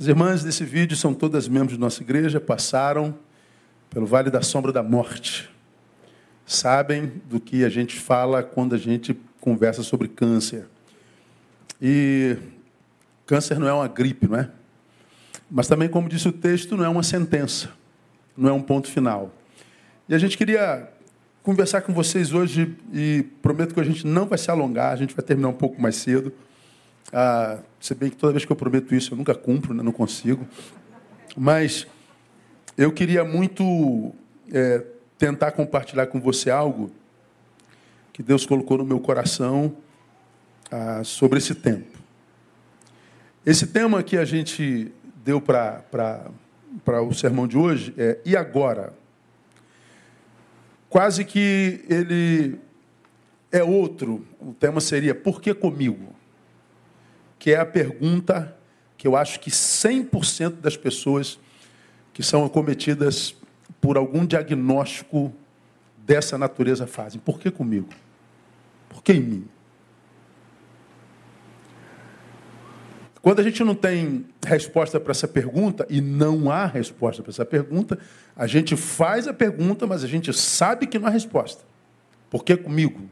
As irmãs desse vídeo são todas membros de nossa igreja, passaram pelo vale da sombra da morte. Sabem do que a gente fala quando a gente conversa sobre câncer. E câncer não é uma gripe, não é? Mas também, como disse o texto, não é uma sentença, não é um ponto final. E a gente queria conversar com vocês hoje e prometo que a gente não vai se alongar, a gente vai terminar um pouco mais cedo. Ah, se bem que toda vez que eu prometo isso eu nunca cumpro, né? não consigo. Mas eu queria muito é, tentar compartilhar com você algo que Deus colocou no meu coração ah, sobre esse tempo. Esse tema que a gente deu para o sermão de hoje é E agora? Quase que ele é outro. O tema seria Por que comigo? Que é a pergunta que eu acho que 100% das pessoas que são acometidas por algum diagnóstico dessa natureza fazem. Por que comigo? Por que em mim? Quando a gente não tem resposta para essa pergunta, e não há resposta para essa pergunta, a gente faz a pergunta, mas a gente sabe que não há resposta. Por que comigo?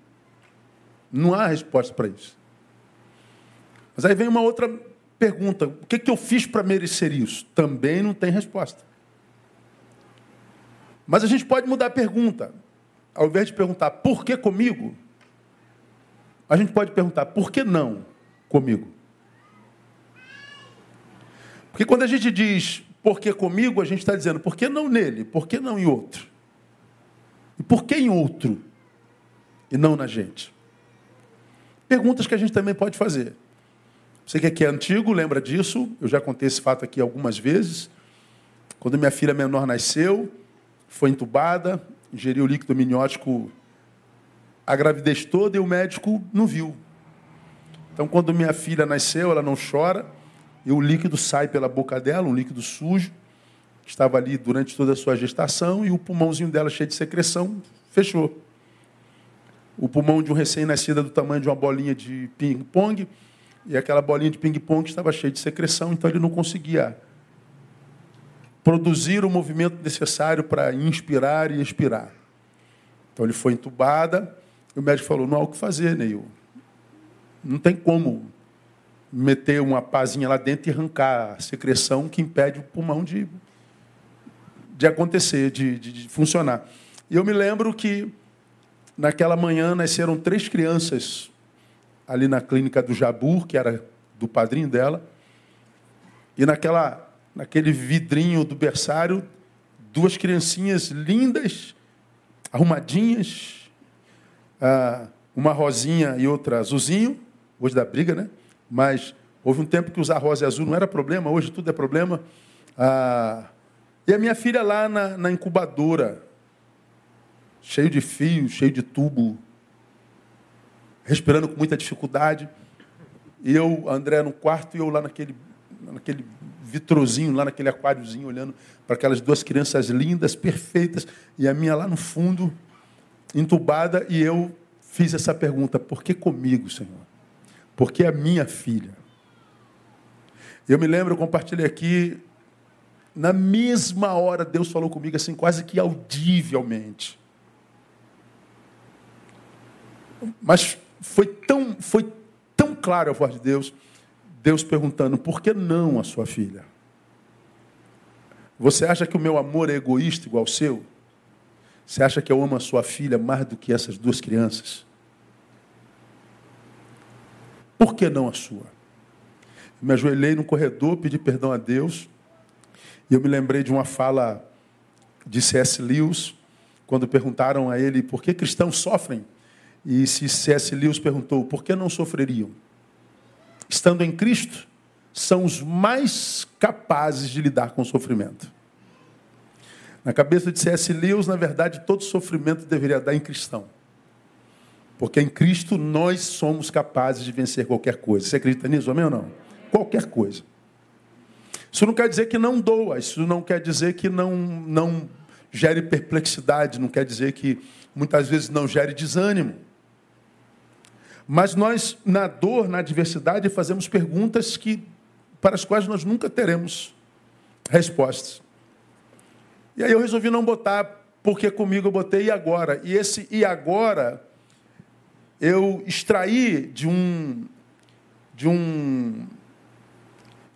Não há resposta para isso. Mas aí vem uma outra pergunta: o que, que eu fiz para merecer isso? Também não tem resposta. Mas a gente pode mudar a pergunta. Ao invés de perguntar por que comigo, a gente pode perguntar por que não comigo. Porque quando a gente diz por que comigo, a gente está dizendo por que não nele, por que não em outro? E por que em outro e não na gente? Perguntas que a gente também pode fazer. Você que aqui é antigo, lembra disso? Eu já contei esse fato aqui algumas vezes. Quando minha filha menor nasceu, foi entubada, ingeriu líquido amniótico a gravidez toda e o médico não viu. Então, quando minha filha nasceu, ela não chora, e o líquido sai pela boca dela, um líquido sujo, estava ali durante toda a sua gestação, e o pulmãozinho dela cheio de secreção fechou. O pulmão de um recém-nascida do tamanho de uma bolinha de ping-pong, e aquela bolinha de ping-pong estava cheia de secreção, então ele não conseguia produzir o movimento necessário para inspirar e expirar. Então ele foi entubada, e o médico falou: não há o que fazer, Neil. Não tem como meter uma pazinha lá dentro e arrancar a secreção que impede o pulmão de, de acontecer, de, de, de funcionar. E eu me lembro que naquela manhã nasceram três crianças ali na clínica do Jabur, que era do padrinho dela. E naquela, naquele vidrinho do berçário, duas criancinhas lindas, arrumadinhas, ah, uma rosinha e outra azulzinho, hoje da briga, né? mas houve um tempo que usar rosa e azul não era problema, hoje tudo é problema. Ah, e a minha filha lá na, na incubadora, cheio de fio, cheio de tubo, respirando com muita dificuldade. E eu, André, no quarto, e eu lá naquele, naquele vitrozinho, lá naquele aquáriozinho, olhando para aquelas duas crianças lindas, perfeitas, e a minha lá no fundo, entubada, e eu fiz essa pergunta: por que comigo, Senhor? porque é minha filha. Eu me lembro, eu compartilhei aqui, na mesma hora Deus falou comigo assim, quase que audivelmente. Mas foi tão, foi tão claro a voz de Deus, Deus perguntando, por que não a sua filha? Você acha que o meu amor é egoísta igual ao seu? Você acha que eu amo a sua filha mais do que essas duas crianças? Por que não a sua? me ajoelhei no corredor, pedi perdão a Deus. E eu me lembrei de uma fala de C.S. Lewis, quando perguntaram a ele por que cristãos sofrem. E se C.S. Lewis perguntou, por que não sofreriam? Estando em Cristo, são os mais capazes de lidar com o sofrimento. Na cabeça de C.S. Lewis, na verdade, todo sofrimento deveria dar em cristão. Porque em Cristo nós somos capazes de vencer qualquer coisa. Você acredita nisso, amém ou não? Qualquer coisa. Isso não quer dizer que não doa, isso não quer dizer que não, não gere perplexidade, não quer dizer que muitas vezes não gere desânimo. Mas nós, na dor, na adversidade, fazemos perguntas que para as quais nós nunca teremos respostas. E aí eu resolvi não botar, porque comigo eu botei e agora. E esse e agora eu extraí de um de um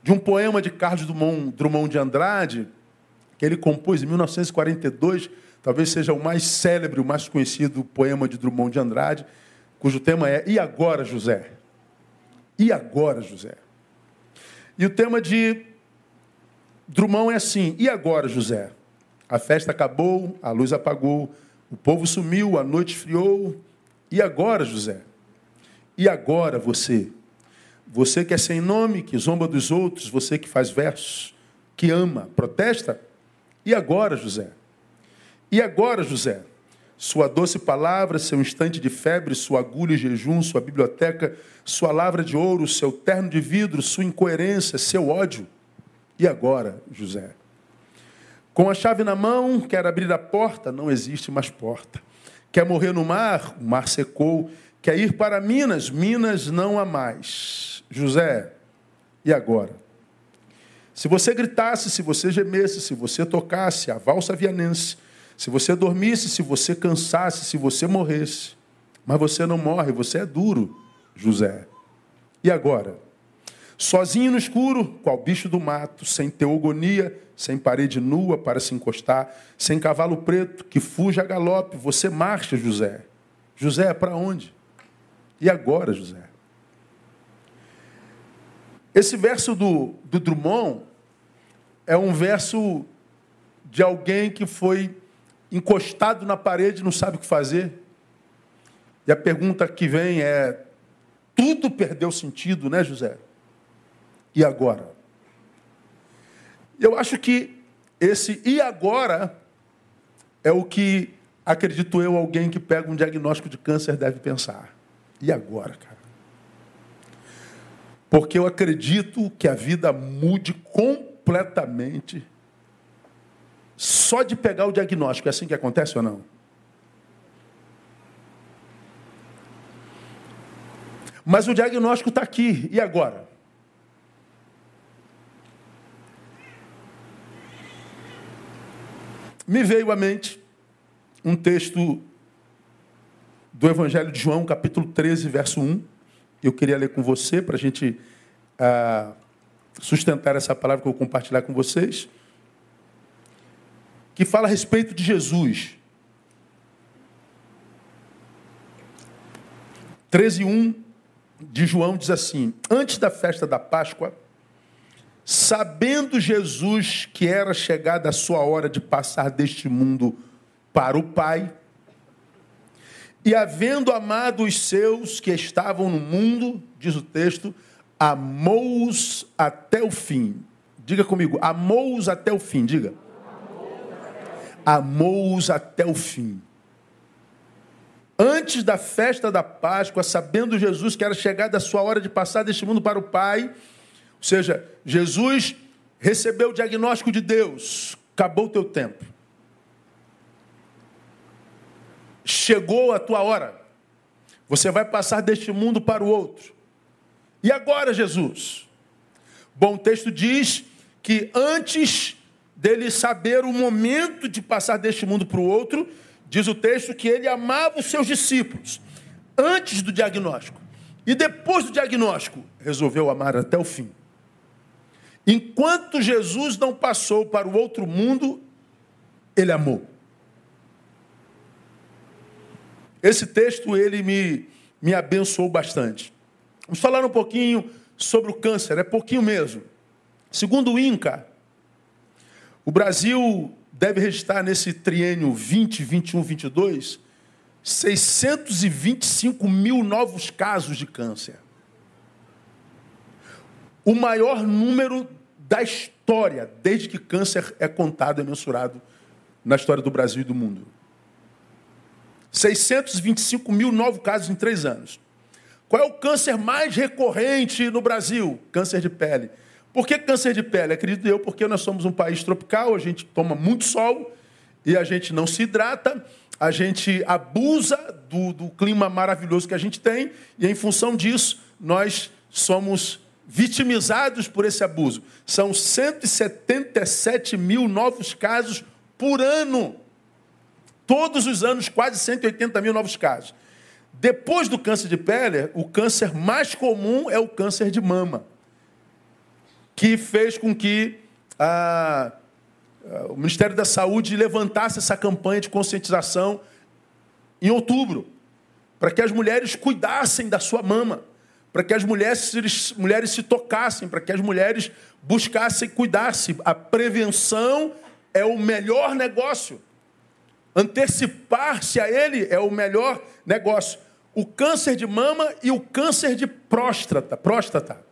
de um poema de Carlos Drummond, Drummond de Andrade, que ele compôs em 1942, talvez seja o mais célebre, o mais conhecido poema de Drummond de Andrade, cujo tema é E agora, José? E agora, José? E o tema de Drummond é assim: E agora, José? A festa acabou, a luz apagou, o povo sumiu, a noite esfriou. E agora, José? E agora você? Você que é sem nome, que zomba dos outros, você que faz versos, que ama, protesta? E agora, José? E agora, José? Sua doce palavra, seu instante de febre, sua agulha e jejum, sua biblioteca, sua lavra de ouro, seu terno de vidro, sua incoerência, seu ódio. E agora, José? Com a chave na mão, quer abrir a porta, não existe mais porta. Quer morrer no mar, o mar secou. Quer ir para Minas, Minas não há mais. José, e agora? Se você gritasse, se você gemesse, se você tocasse a valsa vianense, se você dormisse, se você cansasse, se você morresse, mas você não morre, você é duro, José. E agora? Sozinho no escuro, qual bicho do mato, sem teogonia, sem parede nua para se encostar, sem cavalo preto que fuja a galope, você marcha, José. José, para onde? E agora, José? Esse verso do, do Drummond é um verso de alguém que foi encostado na parede não sabe o que fazer. E a pergunta que vem é: tudo perdeu sentido, né, José? E agora? Eu acho que esse e agora é o que, acredito eu, alguém que pega um diagnóstico de câncer deve pensar. E agora, cara? Porque eu acredito que a vida mude completamente só de pegar o diagnóstico. É assim que acontece ou não? Mas o diagnóstico está aqui. E agora? Me veio à mente um texto do Evangelho de João, capítulo 13, verso 1. Eu queria ler com você para a gente ah, sustentar essa palavra que eu vou compartilhar com vocês que fala a respeito de Jesus. 13:1 de João diz assim: Antes da festa da Páscoa, sabendo Jesus que era chegada a sua hora de passar deste mundo para o Pai, e havendo amado os seus que estavam no mundo, diz o texto, amou-os até o fim. Diga comigo, amou-os até o fim, diga amou-os até o fim. Antes da festa da Páscoa, sabendo Jesus que era chegada a sua hora de passar deste mundo para o Pai, ou seja, Jesus recebeu o diagnóstico de Deus: acabou o teu tempo. Chegou a tua hora. Você vai passar deste mundo para o outro. E agora, Jesus? Bom, o texto diz que antes dele saber o momento de passar deste mundo para o outro, diz o texto que ele amava os seus discípulos antes do diagnóstico. E depois do diagnóstico, resolveu amar até o fim. Enquanto Jesus não passou para o outro mundo, ele amou. Esse texto ele me, me abençoou bastante. Vamos falar um pouquinho sobre o câncer, é pouquinho mesmo. Segundo o INCA, o Brasil deve registrar nesse triênio 20, 21, 22, 625 mil novos casos de câncer. O maior número da história, desde que câncer é contado e mensurado na história do Brasil e do mundo. 625 mil novos casos em três anos. Qual é o câncer mais recorrente no Brasil? Câncer de pele. Por que câncer de pele? Acredito eu, porque nós somos um país tropical, a gente toma muito sol e a gente não se hidrata, a gente abusa do, do clima maravilhoso que a gente tem e, em função disso, nós somos vitimizados por esse abuso. São 177 mil novos casos por ano. Todos os anos, quase 180 mil novos casos. Depois do câncer de pele, o câncer mais comum é o câncer de mama, que fez com que a, a, o Ministério da Saúde levantasse essa campanha de conscientização em outubro, para que as mulheres cuidassem da sua mama, para que as mulheres, mulheres se tocassem, para que as mulheres buscassem cuidar-se. A prevenção é o melhor negócio. Antecipar-se a ele é o melhor negócio. O câncer de mama e o câncer de próstata, próstata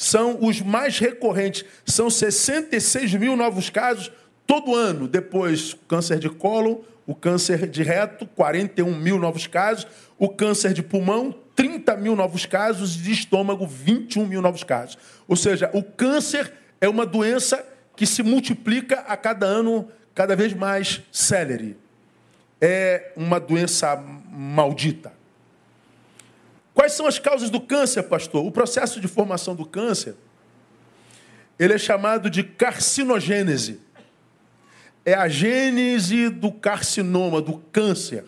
são os mais recorrentes. São 66 mil novos casos todo ano. Depois, câncer de cólon, o câncer de reto, 41 mil novos casos. O câncer de pulmão, 30 mil novos casos. De estômago, 21 mil novos casos. Ou seja, o câncer é uma doença que se multiplica a cada ano, cada vez mais célere é uma doença maldita. Quais são as causas do câncer, pastor? O processo de formação do câncer, ele é chamado de carcinogênese. É a gênese do carcinoma, do câncer.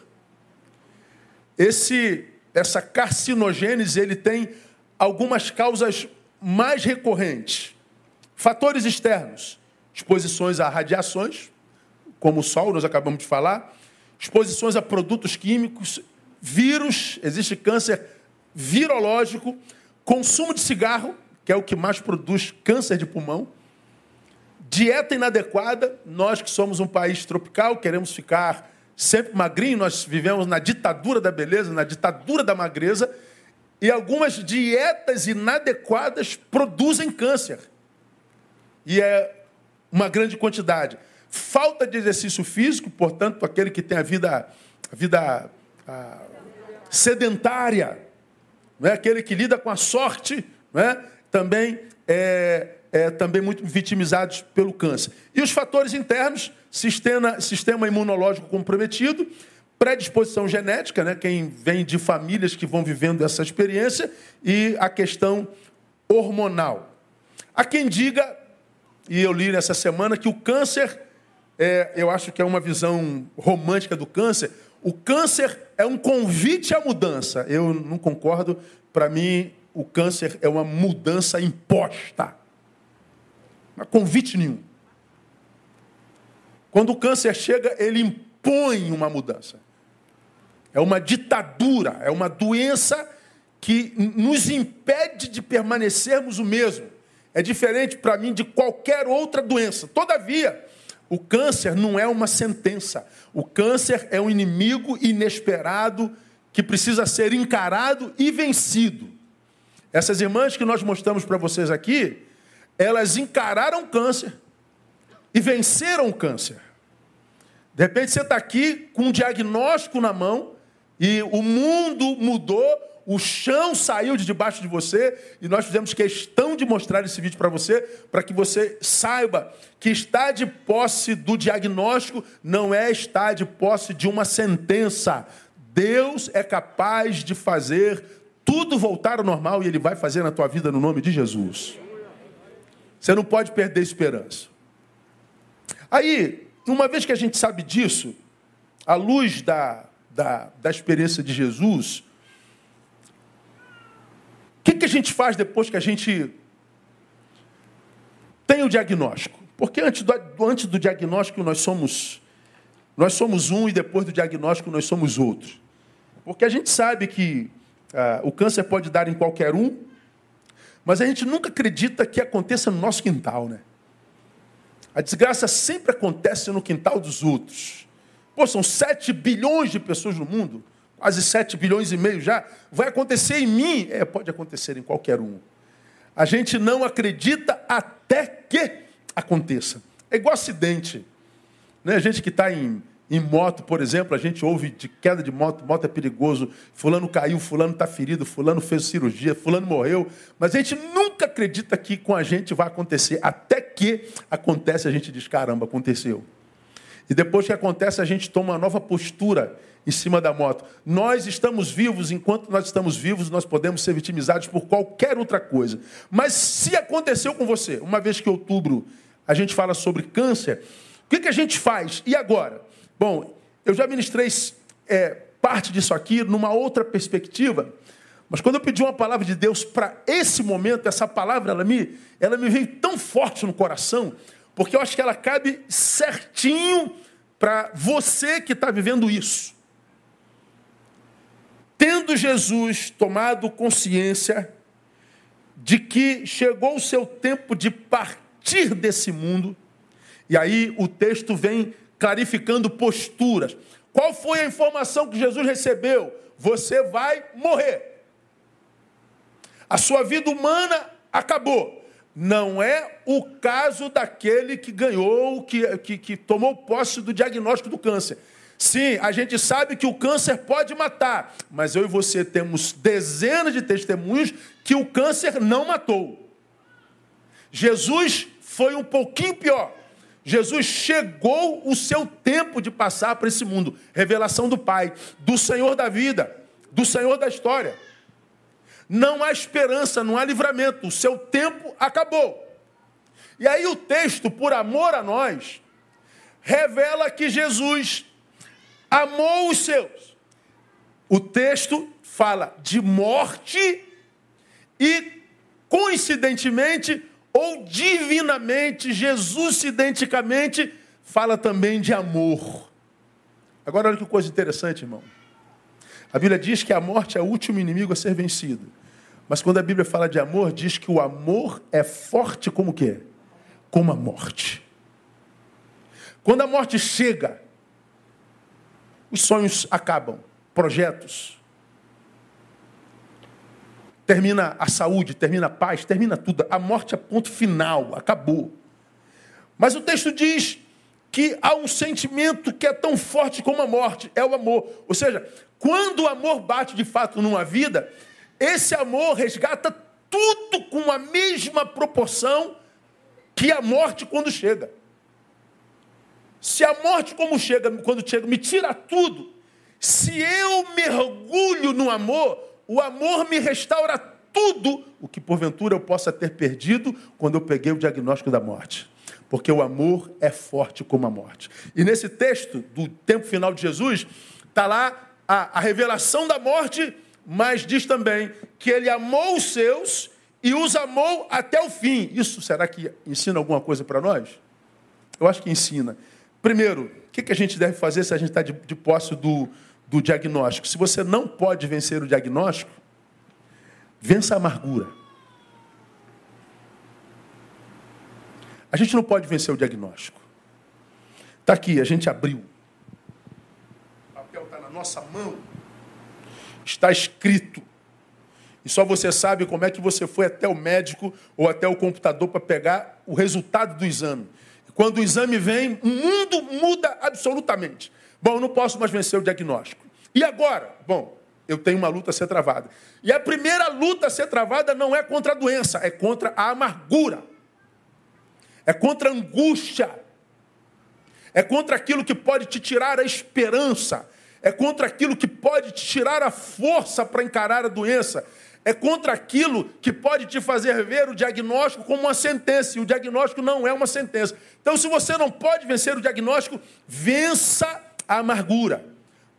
Esse, essa carcinogênese, ele tem algumas causas mais recorrentes. Fatores externos, exposições a radiações, como o sol, nós acabamos de falar, exposições a produtos químicos, vírus, existe câncer virológico, consumo de cigarro, que é o que mais produz câncer de pulmão, dieta inadequada, nós que somos um país tropical, queremos ficar sempre magrinho, nós vivemos na ditadura da beleza, na ditadura da magreza, e algumas dietas inadequadas produzem câncer. E é uma grande quantidade. Falta de exercício físico, portanto, aquele que tem a vida, a vida a, sedentária, não é? aquele que lida com a sorte, não é? também é, é também muito vitimizados pelo câncer. E os fatores internos, sistema, sistema imunológico comprometido, predisposição genética, né? quem vem de famílias que vão vivendo essa experiência, e a questão hormonal. Há quem diga, e eu li nessa semana, que o câncer é, eu acho que é uma visão romântica do câncer. O câncer é um convite à mudança. Eu não concordo. Para mim, o câncer é uma mudança imposta. Não é convite nenhum. Quando o câncer chega, ele impõe uma mudança. É uma ditadura, é uma doença que nos impede de permanecermos o mesmo. É diferente para mim de qualquer outra doença. Todavia, o câncer não é uma sentença. O câncer é um inimigo inesperado que precisa ser encarado e vencido. Essas irmãs que nós mostramos para vocês aqui, elas encararam o câncer e venceram o câncer. De repente você está aqui com um diagnóstico na mão e o mundo mudou, o chão saiu de debaixo de você e nós fizemos questão de mostrar esse vídeo para você, para que você saiba que estar de posse do diagnóstico não é estar de posse de uma sentença. Deus é capaz de fazer tudo voltar ao normal e Ele vai fazer na tua vida no nome de Jesus. Você não pode perder esperança. Aí, uma vez que a gente sabe disso, à luz da, da, da experiência de Jesus, que, que a gente faz depois que a gente tem o diagnóstico? Porque antes do, antes do diagnóstico nós somos, nós somos um e depois do diagnóstico nós somos outro. Porque a gente sabe que ah, o câncer pode dar em qualquer um, mas a gente nunca acredita que aconteça no nosso quintal, né? A desgraça sempre acontece no quintal dos outros. Pô, são 7 bilhões de pessoas no mundo quase 7 bilhões e meio já, vai acontecer em mim? É, pode acontecer em qualquer um. A gente não acredita até que aconteça. É igual acidente. Né? A gente que está em, em moto, por exemplo, a gente ouve de queda de moto, moto é perigoso, fulano caiu, fulano está ferido, fulano fez cirurgia, fulano morreu, mas a gente nunca acredita que com a gente vai acontecer. Até que acontece, a gente diz, caramba, aconteceu. E depois que acontece, a gente toma uma nova postura em cima da moto. Nós estamos vivos, enquanto nós estamos vivos, nós podemos ser vitimizados por qualquer outra coisa. Mas se aconteceu com você, uma vez que outubro a gente fala sobre câncer, o que, que a gente faz? E agora? Bom, eu já ministrei é, parte disso aqui numa outra perspectiva, mas quando eu pedi uma palavra de Deus para esse momento, essa palavra, ela me, ela me veio tão forte no coração, porque eu acho que ela cabe certinho para você que está vivendo isso. Tendo Jesus tomado consciência de que chegou o seu tempo de partir desse mundo, e aí o texto vem clarificando posturas. Qual foi a informação que Jesus recebeu? Você vai morrer. A sua vida humana acabou. Não é o caso daquele que ganhou, que, que, que tomou posse do diagnóstico do câncer. Sim, a gente sabe que o câncer pode matar, mas eu e você temos dezenas de testemunhos que o câncer não matou. Jesus foi um pouquinho pior. Jesus chegou o seu tempo de passar para esse mundo. Revelação do Pai, do Senhor da vida, do Senhor da história. Não há esperança, não há livramento. O seu tempo acabou. E aí o texto, por amor a nós, revela que Jesus amou os seus. O texto fala de morte e, coincidentemente ou divinamente, Jesus identicamente fala também de amor. Agora olha que coisa interessante, irmão. A Bíblia diz que a morte é o último inimigo a ser vencido. Mas quando a Bíblia fala de amor, diz que o amor é forte como o quê? Como a morte. Quando a morte chega, os sonhos acabam, projetos. Termina a saúde, termina a paz, termina tudo. A morte é ponto final, acabou. Mas o texto diz que há um sentimento que é tão forte como a morte, é o amor. Ou seja, quando o amor bate de fato numa vida, esse amor resgata tudo com a mesma proporção que a morte quando chega. Se a morte como chega, quando chega, me tira tudo, se eu mergulho no amor, o amor me restaura tudo o que porventura eu possa ter perdido quando eu peguei o diagnóstico da morte. Porque o amor é forte como a morte. E nesse texto do tempo final de Jesus, está lá a, a revelação da morte mas diz também que ele amou os seus e os amou até o fim. Isso será que ensina alguma coisa para nós? Eu acho que ensina. Primeiro, o que, que a gente deve fazer se a gente está de, de posse do, do diagnóstico? Se você não pode vencer o diagnóstico, vença a amargura. A gente não pode vencer o diagnóstico. Está aqui, a gente abriu. O papel está na nossa mão. Está escrito. E só você sabe como é que você foi até o médico ou até o computador para pegar o resultado do exame. Quando o exame vem, o mundo muda absolutamente. Bom, eu não posso mais vencer o diagnóstico. E agora? Bom, eu tenho uma luta a ser travada. E a primeira luta a ser travada não é contra a doença, é contra a amargura. É contra a angústia. É contra aquilo que pode te tirar a esperança é contra aquilo que pode te tirar a força para encarar a doença, é contra aquilo que pode te fazer ver o diagnóstico como uma sentença, e o diagnóstico não é uma sentença. Então, se você não pode vencer o diagnóstico, vença a amargura,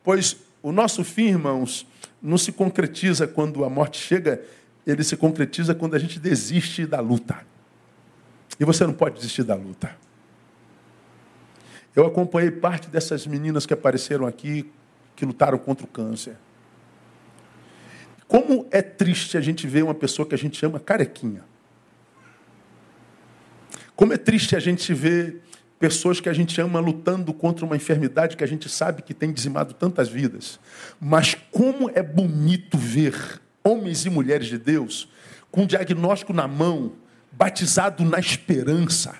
pois o nosso fim, irmãos, não se concretiza quando a morte chega, ele se concretiza quando a gente desiste da luta. E você não pode desistir da luta. Eu acompanhei parte dessas meninas que apareceram aqui que lutaram contra o câncer. Como é triste a gente ver uma pessoa que a gente ama carequinha. Como é triste a gente ver pessoas que a gente ama lutando contra uma enfermidade que a gente sabe que tem dizimado tantas vidas. Mas como é bonito ver homens e mulheres de Deus com diagnóstico na mão, batizado na esperança,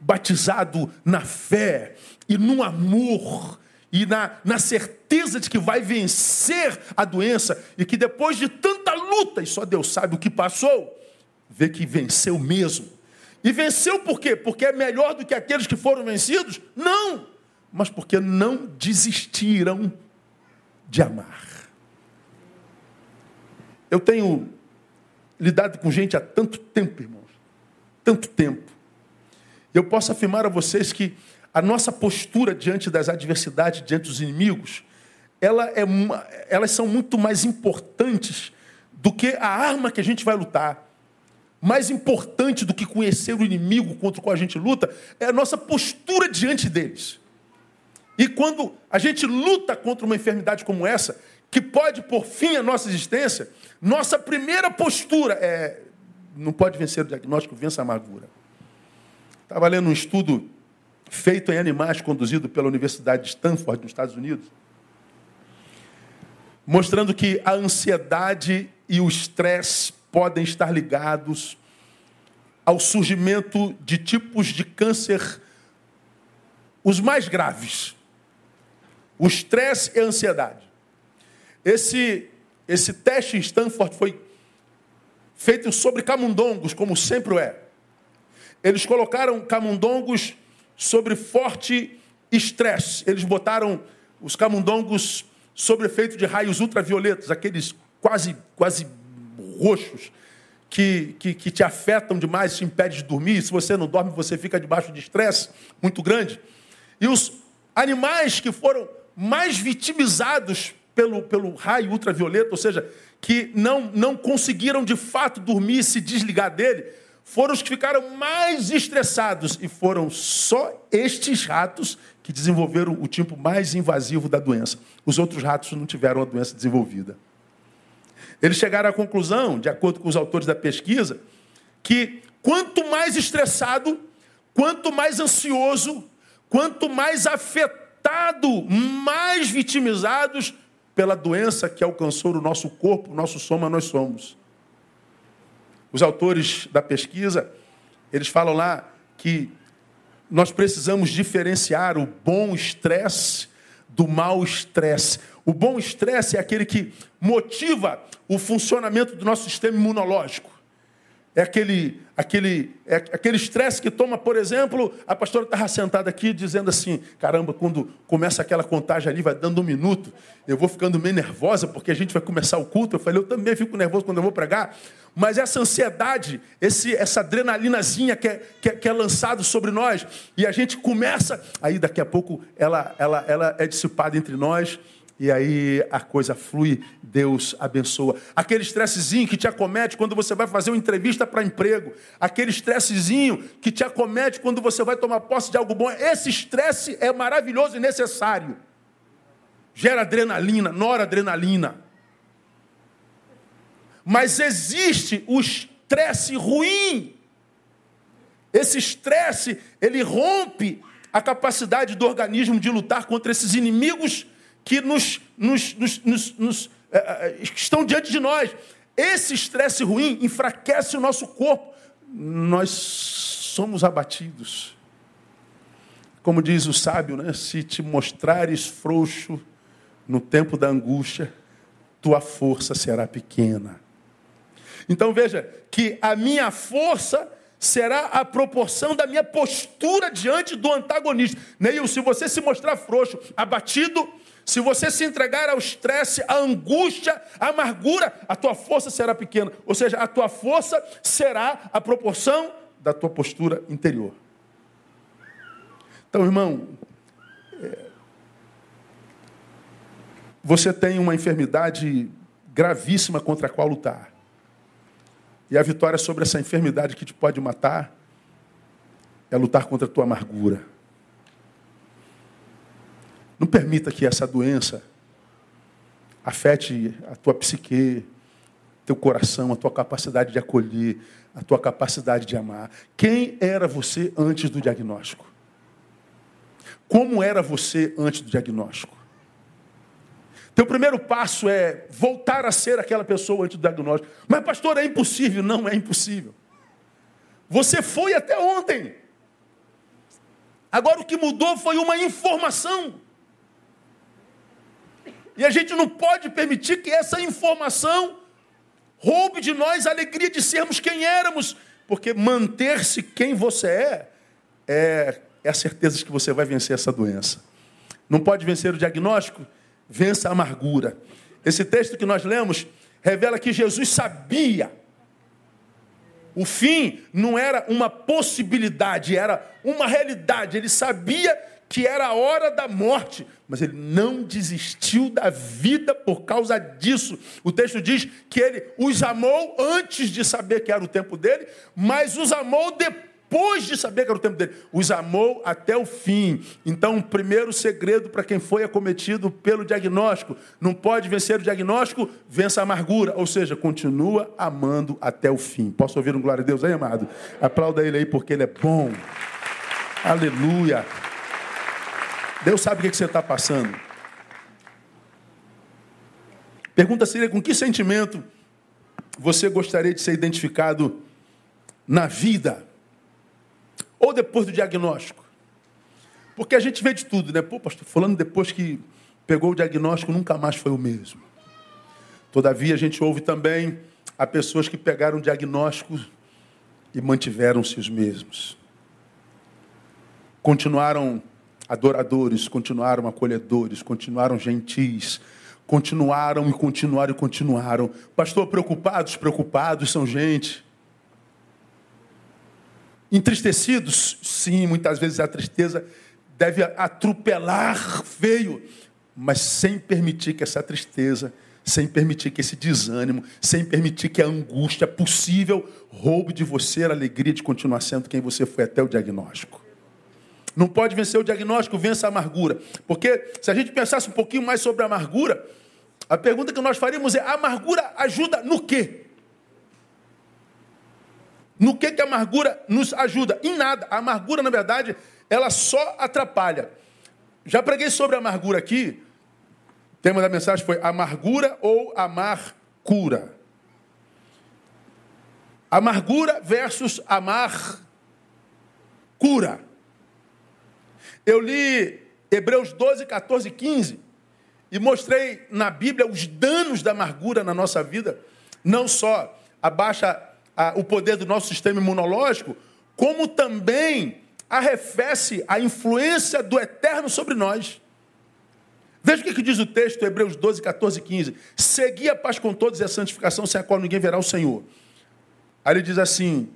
batizado na fé e no amor e na, na certeza de que vai vencer a doença e que depois de tanta luta, e só Deus sabe o que passou, vê que venceu mesmo. E venceu por quê? Porque é melhor do que aqueles que foram vencidos? Não! Mas porque não desistiram de amar. Eu tenho lidado com gente há tanto tempo, irmãos, tanto tempo. Eu posso afirmar a vocês que a nossa postura diante das adversidades, diante dos inimigos, ela é, elas são muito mais importantes do que a arma que a gente vai lutar. Mais importante do que conhecer o inimigo contra o qual a gente luta é a nossa postura diante deles. E quando a gente luta contra uma enfermidade como essa, que pode pôr fim à nossa existência, nossa primeira postura é: não pode vencer o diagnóstico, vença a amargura. Estava lendo um estudo feito em animais, conduzido pela Universidade de Stanford, nos Estados Unidos, mostrando que a ansiedade e o estresse podem estar ligados ao surgimento de tipos de câncer os mais graves. O estresse e a ansiedade. Esse, esse teste em Stanford foi feito sobre camundongos, como sempre é. Eles colocaram camundongos sobre forte estresse. Eles botaram os camundongos sob efeito de raios ultravioletos, aqueles quase, quase roxos, que, que, que te afetam demais, te impedem de dormir. Se você não dorme, você fica debaixo de estresse muito grande. E os animais que foram mais vitimizados pelo, pelo raio ultravioleta, ou seja, que não, não conseguiram de fato dormir e se desligar dele, foram os que ficaram mais estressados. E foram só estes ratos que desenvolveram o tipo mais invasivo da doença. Os outros ratos não tiveram a doença desenvolvida. Eles chegaram à conclusão, de acordo com os autores da pesquisa, que quanto mais estressado, quanto mais ansioso, quanto mais afetado, mais vitimizados pela doença que alcançou o nosso corpo, o nosso soma, nós somos. Os autores da pesquisa, eles falam lá que nós precisamos diferenciar o bom estresse do mau estresse. O bom estresse é aquele que motiva o funcionamento do nosso sistema imunológico. É aquele aquele é aquele estresse que toma, por exemplo, a pastora estava sentada aqui dizendo assim: caramba, quando começa aquela contagem ali, vai dando um minuto, eu vou ficando meio nervosa porque a gente vai começar o culto. Eu falei, eu também fico nervoso quando eu vou pregar, mas essa ansiedade, esse, essa adrenalinazinha que é, que, é, que é lançado sobre nós, e a gente começa, aí daqui a pouco ela, ela, ela é dissipada entre nós e aí a coisa flui, Deus abençoa. Aquele estressezinho que te acomete quando você vai fazer uma entrevista para emprego. Aquele estressezinho que te acomete quando você vai tomar posse de algo bom. Esse estresse é maravilhoso e necessário. Gera adrenalina, noradrenalina. Mas existe o estresse ruim. Esse estresse, ele rompe a capacidade do organismo de lutar contra esses inimigos que nos, nos, nos, nos é, estão diante de nós. Esse estresse ruim enfraquece o nosso corpo. Nós somos abatidos. Como diz o sábio, né? se te mostrares frouxo no tempo da angústia, tua força será pequena. Então veja que a minha força será a proporção da minha postura diante do antagonista. Neil, se você se mostrar frouxo, abatido, se você se entregar ao estresse, à angústia, à amargura, a tua força será pequena. Ou seja, a tua força será a proporção da tua postura interior. Então, irmão, é, você tem uma enfermidade gravíssima contra a qual lutar. E a vitória sobre essa enfermidade que te pode matar é lutar contra a tua amargura. Não permita que essa doença afete a tua psique, teu coração, a tua capacidade de acolher, a tua capacidade de amar. Quem era você antes do diagnóstico? Como era você antes do diagnóstico? Teu primeiro passo é voltar a ser aquela pessoa antes do diagnóstico. Mas, pastor, é impossível. Não é impossível. Você foi até ontem. Agora o que mudou foi uma informação. E a gente não pode permitir que essa informação roube de nós a alegria de sermos quem éramos, porque manter-se quem você é, é, é a certeza de que você vai vencer essa doença. Não pode vencer o diagnóstico? vença a amargura. Esse texto que nós lemos revela que Jesus sabia. O fim não era uma possibilidade, era uma realidade. Ele sabia que era a hora da morte, mas ele não desistiu da vida por causa disso. O texto diz que ele os amou antes de saber que era o tempo dele, mas os amou depois de saber que era o tempo dele, os amou até o fim. Então, o primeiro segredo para quem foi acometido pelo diagnóstico, não pode vencer o diagnóstico, vença a amargura, ou seja, continua amando até o fim. Posso ouvir um glória a Deus aí, amado? Aplauda ele aí porque ele é bom. Aleluia. Deus sabe o que você está passando. Pergunta seria com que sentimento você gostaria de ser identificado na vida? Ou depois do diagnóstico? Porque a gente vê de tudo, né? Pô, pastor, falando depois que pegou o diagnóstico, nunca mais foi o mesmo. Todavia, a gente ouve também a pessoas que pegaram o diagnóstico e mantiveram-se os mesmos. Continuaram adoradores, continuaram acolhedores, continuaram gentis, continuaram e continuaram e continuaram. Pastor, preocupados? Preocupados são gente. Entristecidos, sim, muitas vezes a tristeza deve atropelar feio, mas sem permitir que essa tristeza, sem permitir que esse desânimo, sem permitir que a angústia possível roube de você a alegria de continuar sendo quem você foi até o diagnóstico. Não pode vencer o diagnóstico, vença a amargura. Porque se a gente pensasse um pouquinho mais sobre a amargura, a pergunta que nós faríamos é: a amargura ajuda no quê? No que, que a amargura nos ajuda? Em nada. A amargura, na verdade, ela só atrapalha. Já preguei sobre a amargura aqui. O tema da mensagem foi amargura ou amar cura. Amargura versus amar cura. Eu li Hebreus 12, 14 e 15 e mostrei na Bíblia os danos da amargura na nossa vida. Não só a baixa a, o poder do nosso sistema imunológico, como também arrefece a influência do eterno sobre nós. Veja o que, diz o texto, Hebreus 12, 14 e 15. Segui a paz com todos e a santificação, sem a qual ninguém verá o Senhor. Aí ele diz assim,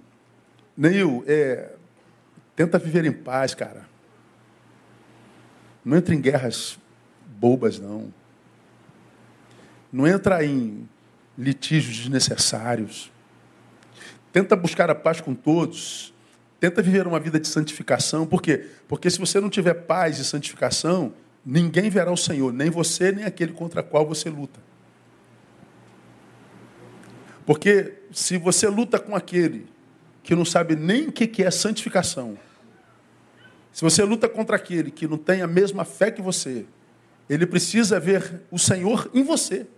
Neil, é, tenta viver em paz, cara. Não entra em guerras bobas, não. Não entra em litígios desnecessários. Tenta buscar a paz com todos. Tenta viver uma vida de santificação. Por quê? Porque se você não tiver paz e santificação, ninguém verá o Senhor, nem você, nem aquele contra qual você luta. Porque se você luta com aquele que não sabe nem o que é santificação, se você luta contra aquele que não tem a mesma fé que você, ele precisa ver o Senhor em você.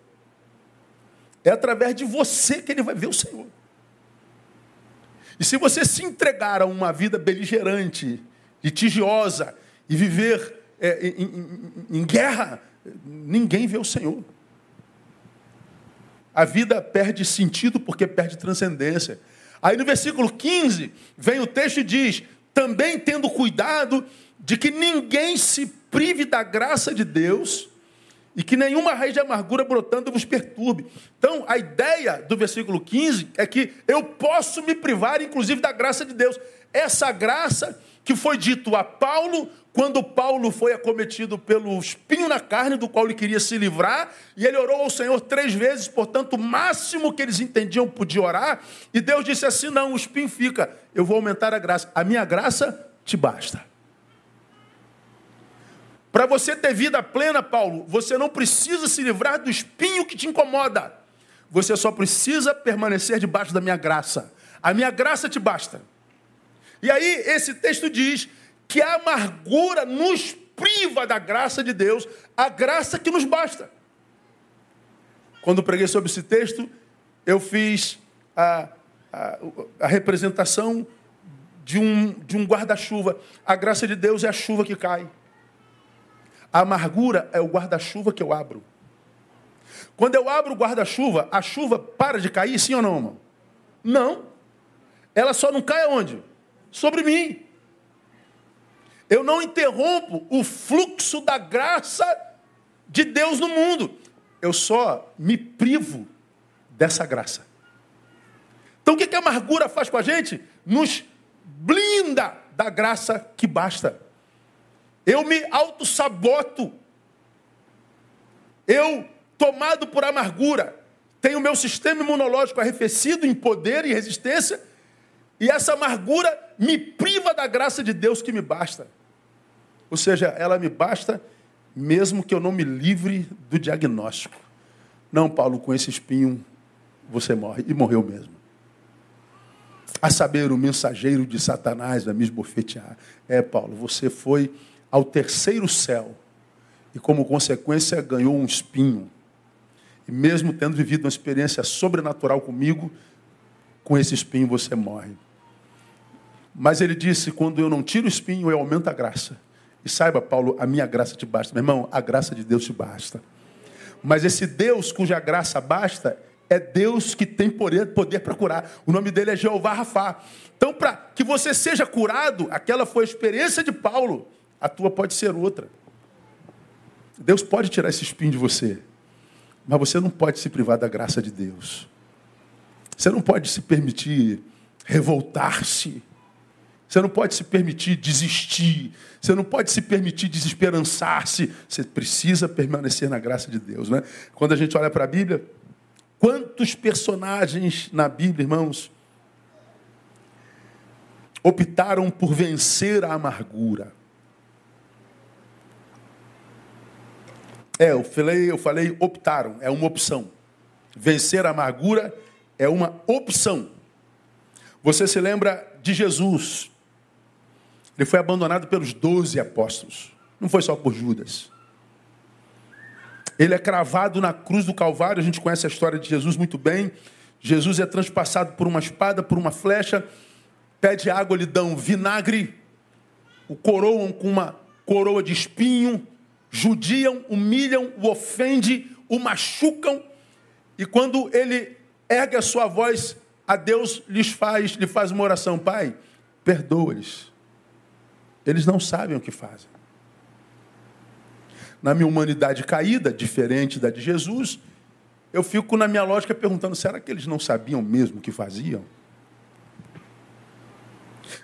É através de você que ele vai ver o Senhor. E se você se entregar a uma vida beligerante, litigiosa, e viver é, em, em, em guerra, ninguém vê o Senhor. A vida perde sentido porque perde transcendência. Aí no versículo 15, vem o texto e diz: também tendo cuidado de que ninguém se prive da graça de Deus, e que nenhuma raiz de amargura brotando vos perturbe. Então, a ideia do versículo 15 é que eu posso me privar, inclusive, da graça de Deus. Essa graça que foi dito a Paulo quando Paulo foi acometido pelo espinho na carne, do qual ele queria se livrar, e ele orou ao Senhor três vezes, portanto, o máximo que eles entendiam podia orar, e Deus disse assim: Não, o espinho fica, eu vou aumentar a graça, a minha graça te basta. Para você ter vida plena, Paulo, você não precisa se livrar do espinho que te incomoda. Você só precisa permanecer debaixo da minha graça. A minha graça te basta. E aí, esse texto diz que a amargura nos priva da graça de Deus, a graça que nos basta. Quando preguei sobre esse texto, eu fiz a, a, a representação de um, de um guarda-chuva. A graça de Deus é a chuva que cai. A amargura é o guarda-chuva que eu abro. Quando eu abro o guarda-chuva, a chuva para de cair, sim ou não, irmão? Não. Ela só não cai aonde? Sobre mim. Eu não interrompo o fluxo da graça de Deus no mundo. Eu só me privo dessa graça. Então o que a amargura faz com a gente? Nos blinda da graça que basta. Eu me auto-saboto. Eu, tomado por amargura, tenho meu sistema imunológico arrefecido em poder e resistência, e essa amargura me priva da graça de Deus que me basta. Ou seja, ela me basta mesmo que eu não me livre do diagnóstico. Não, Paulo, com esse espinho você morre. E morreu mesmo. A saber, o mensageiro de Satanás vai me esbofetear. É, Paulo, você foi ao terceiro céu e, como consequência, ganhou um espinho. E mesmo tendo vivido uma experiência sobrenatural comigo, com esse espinho você morre. Mas ele disse: quando eu não tiro o espinho, eu aumento a graça. E saiba, Paulo, a minha graça te basta. Meu irmão, a graça de Deus te basta. Mas esse Deus cuja graça basta é Deus que tem poder, para curar. O nome dele é Jeová Rafá. Então, para que você seja curado, aquela foi a experiência de Paulo, a tua pode ser outra. Deus pode tirar esse espinho de você, mas você não pode se privar da graça de Deus. Você não pode se permitir revoltar-se. Você não pode se permitir desistir. Você não pode se permitir desesperançar-se. Você precisa permanecer na graça de Deus. Né? Quando a gente olha para a Bíblia, quantos personagens na Bíblia, irmãos, optaram por vencer a amargura? É, eu falei, eu falei optaram, é uma opção. Vencer a amargura é uma opção. Você se lembra de Jesus, ele foi abandonado pelos doze apóstolos. Não foi só por Judas. Ele é cravado na cruz do Calvário. A gente conhece a história de Jesus muito bem. Jesus é transpassado por uma espada, por uma flecha. Pede água, lhe dão vinagre. O coroam com uma coroa de espinho. Judiam, humilham, o ofendem, o machucam. E quando ele ergue a sua voz a Deus, lhes faz, lhe faz uma oração: Pai, perdoa-lhes eles não sabem o que fazem. Na minha humanidade caída, diferente da de Jesus, eu fico na minha lógica perguntando: será que eles não sabiam mesmo o que faziam?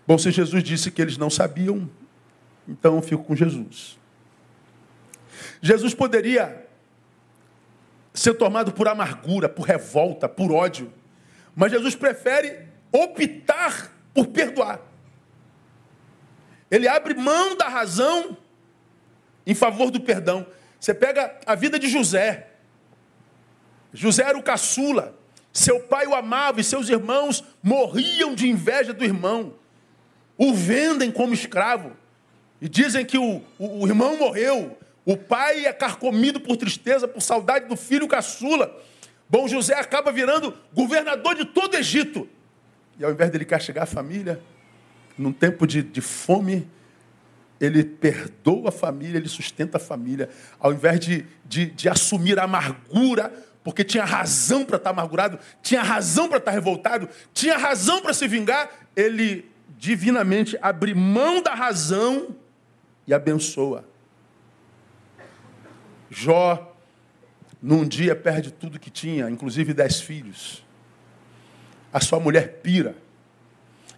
Bom, se Jesus disse que eles não sabiam, então eu fico com Jesus. Jesus poderia ser tomado por amargura, por revolta, por ódio, mas Jesus prefere optar por perdoar. Ele abre mão da razão em favor do perdão. Você pega a vida de José. José era o caçula. Seu pai o amava e seus irmãos morriam de inveja do irmão. O vendem como escravo. E dizem que o, o, o irmão morreu. O pai é carcomido por tristeza, por saudade do filho caçula. Bom, José acaba virando governador de todo o Egito. E ao invés dele castigar a família, num tempo de, de fome, ele perdoa a família, ele sustenta a família, ao invés de, de, de assumir a amargura, porque tinha razão para estar amargurado, tinha razão para estar revoltado, tinha razão para se vingar, ele divinamente abre mão da razão e abençoa. Jó, num dia, perde tudo que tinha, inclusive dez filhos. A sua mulher pira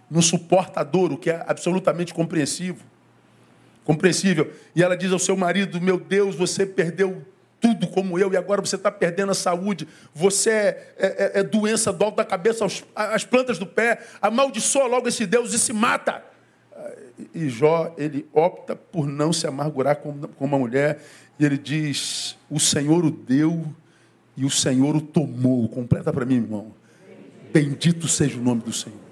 não suporta a dor, o que é absolutamente compreensivo. Compreensível. E ela diz ao seu marido: Meu Deus, você perdeu tudo como eu e agora você está perdendo a saúde. Você é, é, é, doença do alto da cabeça aos, às plantas do pé. Amaldiçoa logo esse Deus e se mata. E Jó, ele opta por não se amargurar com, com uma mulher. E ele diz: O Senhor o deu e o Senhor o tomou. Completa para mim, irmão. Bendito seja o nome do Senhor.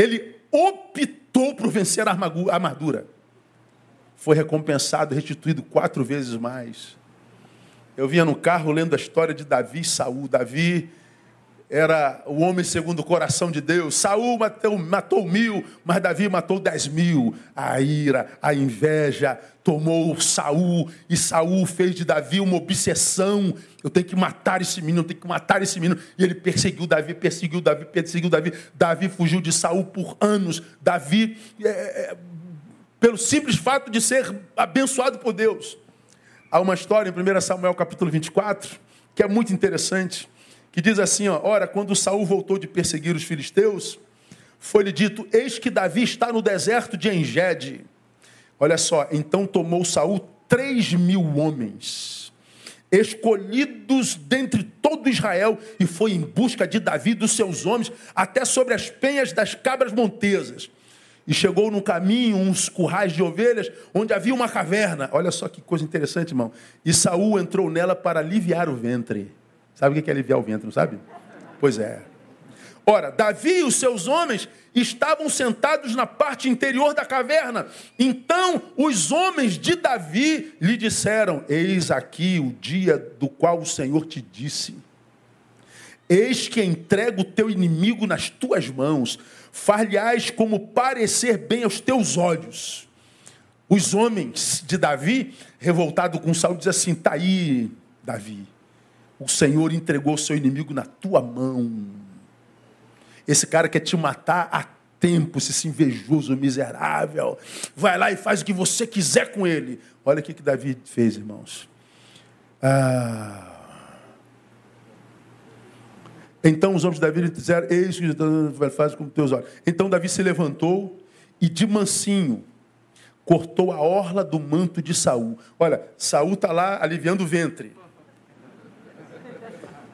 Ele optou por vencer a armadura. Foi recompensado, restituído quatro vezes mais. Eu vinha no carro lendo a história de Davi e Saul. Davi era o homem segundo o coração de Deus. Saul matou, matou mil, mas Davi matou dez mil. A ira, a inveja tomou Saul e Saul fez de Davi uma obsessão. Eu tenho que matar esse menino, eu tenho que matar esse menino. E ele perseguiu Davi, perseguiu Davi, perseguiu Davi. Davi fugiu de Saul por anos. Davi, é, é, pelo simples fato de ser abençoado por Deus. Há uma história em 1 Samuel capítulo 24 que é muito interessante, que diz assim, ó, ora, quando Saul voltou de perseguir os filisteus, foi-lhe dito, eis que Davi está no deserto de Engede. Olha só, então tomou Saul três mil homens, escolhidos dentre todo Israel, e foi em busca de Davi e dos seus homens, até sobre as penhas das cabras montesas. E chegou no caminho uns currais de ovelhas, onde havia uma caverna. Olha só que coisa interessante, irmão. E Saul entrou nela para aliviar o ventre. Sabe o que é aliviar o ventre, não sabe? Pois é. Ora, Davi e os seus homens estavam sentados na parte interior da caverna. Então os homens de Davi lhe disseram: Eis aqui o dia do qual o Senhor te disse. Eis que entrego o teu inimigo nas tuas mãos, far-lhe-ás como parecer bem aos teus olhos. Os homens de Davi, revoltado com Saul, dizem assim: Está aí, Davi, o Senhor entregou o seu inimigo na tua mão. Esse cara quer te matar há tempo, esse invejoso, miserável. Vai lá e faz o que você quiser com ele. Olha o que, que Davi fez, irmãos. Ah. Então os homens de Davi lhe disseram: Eis que faz com teus olhos. Então Davi se levantou e de mansinho cortou a orla do manto de Saul. Olha, Saul está lá aliviando o ventre.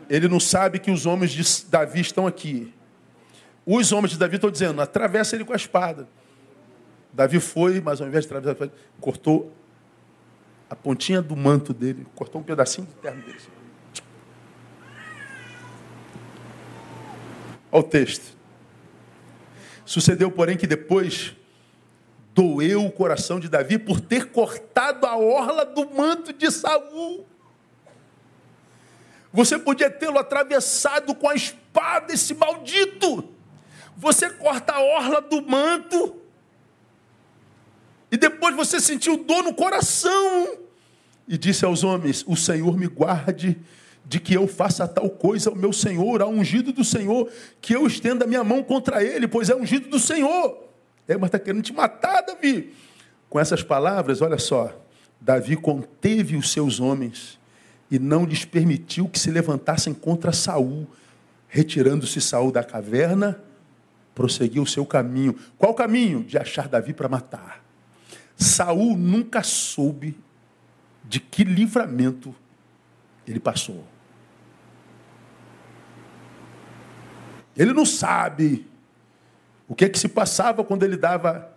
Ele não sabe que os homens de Davi estão aqui. Os homens de Davi estão dizendo, atravessa ele com a espada. Davi foi, mas ao invés de atravessar, cortou a pontinha do manto dele, cortou um pedacinho do terno dele. Olha o texto. Sucedeu, porém, que depois doeu o coração de Davi por ter cortado a orla do manto de Saul. Você podia tê-lo atravessado com a espada, esse maldito. Você corta a orla do manto. E depois você sentiu dor no coração. E disse aos homens: O Senhor me guarde de que eu faça tal coisa ao meu Senhor, ao ungido do Senhor, que eu estenda minha mão contra ele, pois é ungido do Senhor. É, mas está querendo te matar, Davi. Com essas palavras, olha só, Davi conteve os seus homens e não lhes permitiu que se levantassem contra Saul. Retirando-se Saul da caverna, prosseguiu o seu caminho. Qual caminho? De achar Davi para matar. Saul nunca soube de que livramento ele passou. Ele não sabe o que é que se passava quando ele dava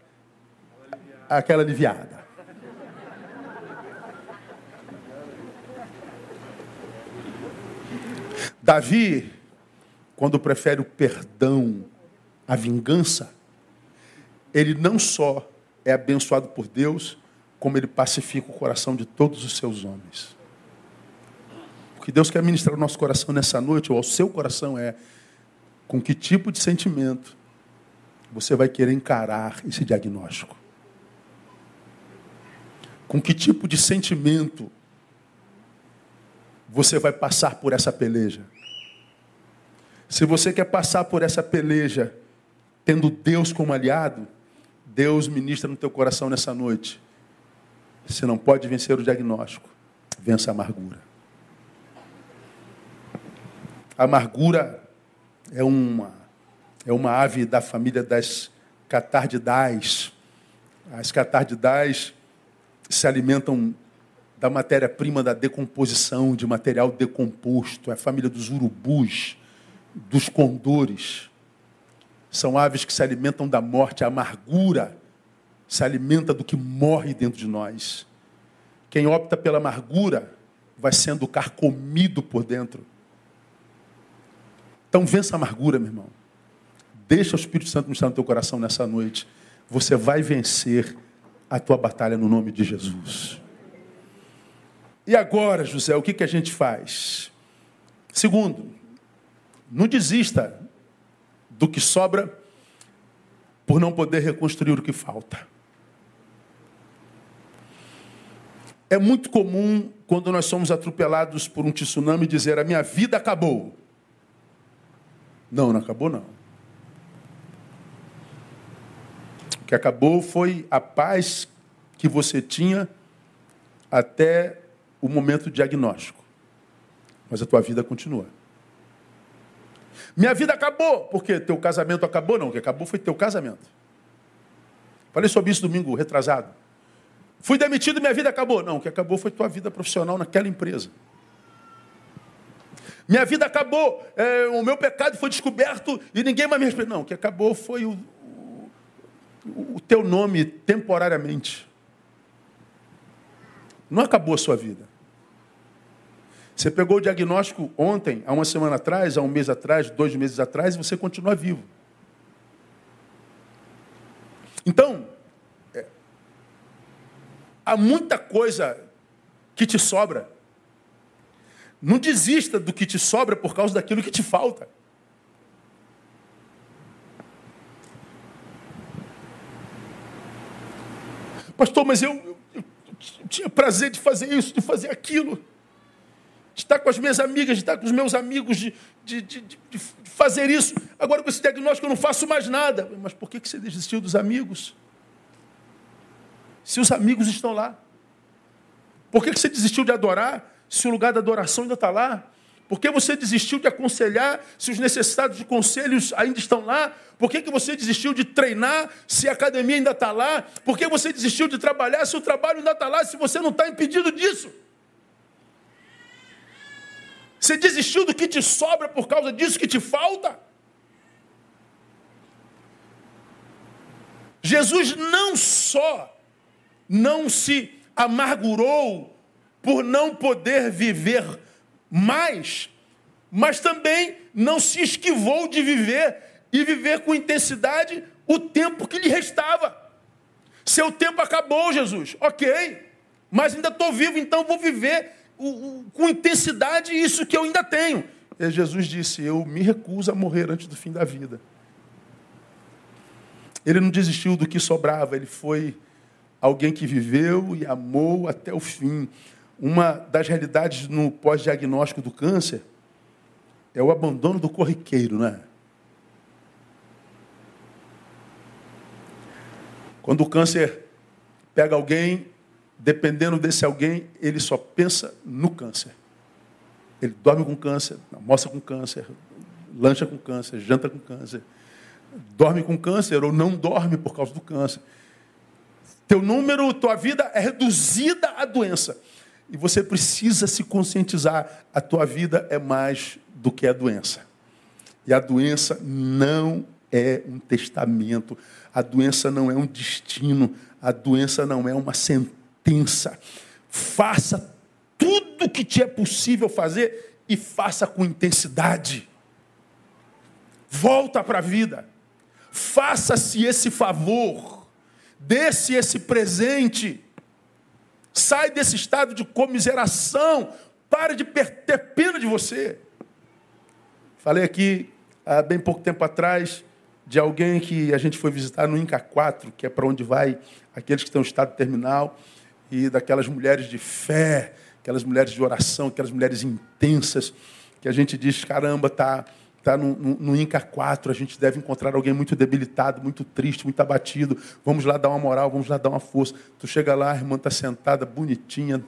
aquela aliviada. Davi, quando prefere o perdão à vingança, ele não só é abençoado por Deus, como ele pacifica o coração de todos os seus homens. O que Deus quer ministrar no nosso coração nessa noite, ou ao seu coração, é com que tipo de sentimento você vai querer encarar esse diagnóstico? Com que tipo de sentimento você vai passar por essa peleja? Se você quer passar por essa peleja tendo Deus como aliado, Deus ministra no teu coração nessa noite. Você não pode vencer o diagnóstico, vença a amargura. A amargura é uma é uma ave da família das catardidais. As catardidais se alimentam da matéria-prima da decomposição, de material decomposto. É a família dos urubus, dos condores. São aves que se alimentam da morte. A amargura se alimenta do que morre dentro de nós. Quem opta pela amargura vai sendo carcomido por dentro. Então vença a amargura, meu irmão. Deixa o Espírito Santo mostrar no teu coração nessa noite. Você vai vencer a tua batalha no nome de Jesus. E agora, José, o que, que a gente faz? Segundo, não desista do que sobra por não poder reconstruir o que falta. É muito comum, quando nós somos atropelados por um tsunami, dizer: A minha vida acabou. Não, não acabou, não. que acabou foi a paz que você tinha até o momento diagnóstico. Mas a tua vida continua. Minha vida acabou. Por quê? Teu casamento acabou? Não, o que acabou foi teu casamento. Falei sobre isso domingo retrasado. Fui demitido, minha vida acabou. Não, o que acabou foi tua vida profissional naquela empresa. Minha vida acabou, é, o meu pecado foi descoberto e ninguém mais me respeita. Não, o que acabou foi o, o, o teu nome temporariamente. Não acabou a sua vida. Você pegou o diagnóstico ontem, há uma semana atrás, há um mês atrás, dois meses atrás, e você continua vivo. Então, é, há muita coisa que te sobra. Não desista do que te sobra por causa daquilo que te falta. Pastor, mas eu, eu, eu, tinha prazer de fazer isso, de fazer aquilo. De estar com as minhas amigas, de estar com os meus amigos, de, de, de, de fazer isso. Agora com esse diagnóstico eu não faço mais nada. Mas por que, você desistiu dos amigos? Se os amigos estão lá. Por que, que você desistiu de adorar? se o lugar da adoração ainda está lá? Por que você desistiu de aconselhar se os necessitados de conselhos ainda estão lá? Por que, que você desistiu de treinar se a academia ainda está lá? Por que você desistiu de trabalhar se o trabalho ainda está lá, se você não está impedido disso? Você desistiu do que te sobra por causa disso que te falta? Jesus não só não se amargurou por não poder viver mais, mas também não se esquivou de viver e viver com intensidade o tempo que lhe restava. Seu tempo acabou, Jesus. Ok, mas ainda estou vivo, então vou viver com intensidade isso que eu ainda tenho. E Jesus disse: Eu me recuso a morrer antes do fim da vida. Ele não desistiu do que sobrava, ele foi alguém que viveu e amou até o fim. Uma das realidades no pós-diagnóstico do câncer é o abandono do corriqueiro, né? Quando o câncer pega alguém, dependendo desse alguém, ele só pensa no câncer. Ele dorme com câncer, almoça com câncer, lancha com câncer, janta com câncer, dorme com câncer ou não dorme por causa do câncer. Teu número, tua vida é reduzida à doença. E você precisa se conscientizar: a tua vida é mais do que a doença. E a doença não é um testamento, a doença não é um destino, a doença não é uma sentença. Faça tudo o que te é possível fazer e faça com intensidade. Volta para a vida. Faça-se esse favor. Dê-se esse presente. Sai desse estado de comiseração. Pare de ter pena de você. Falei aqui há bem pouco tempo atrás de alguém que a gente foi visitar no Inca 4, que é para onde vai aqueles que estão em estado terminal, e daquelas mulheres de fé, aquelas mulheres de oração, aquelas mulheres intensas, que a gente diz, caramba, tá está no, no, no, Inca 4, a gente deve encontrar alguém muito debilitado, muito triste, muito abatido. Vamos lá dar uma moral, vamos lá dar uma força. Tu chega lá, a irmã está sentada, bonitinha,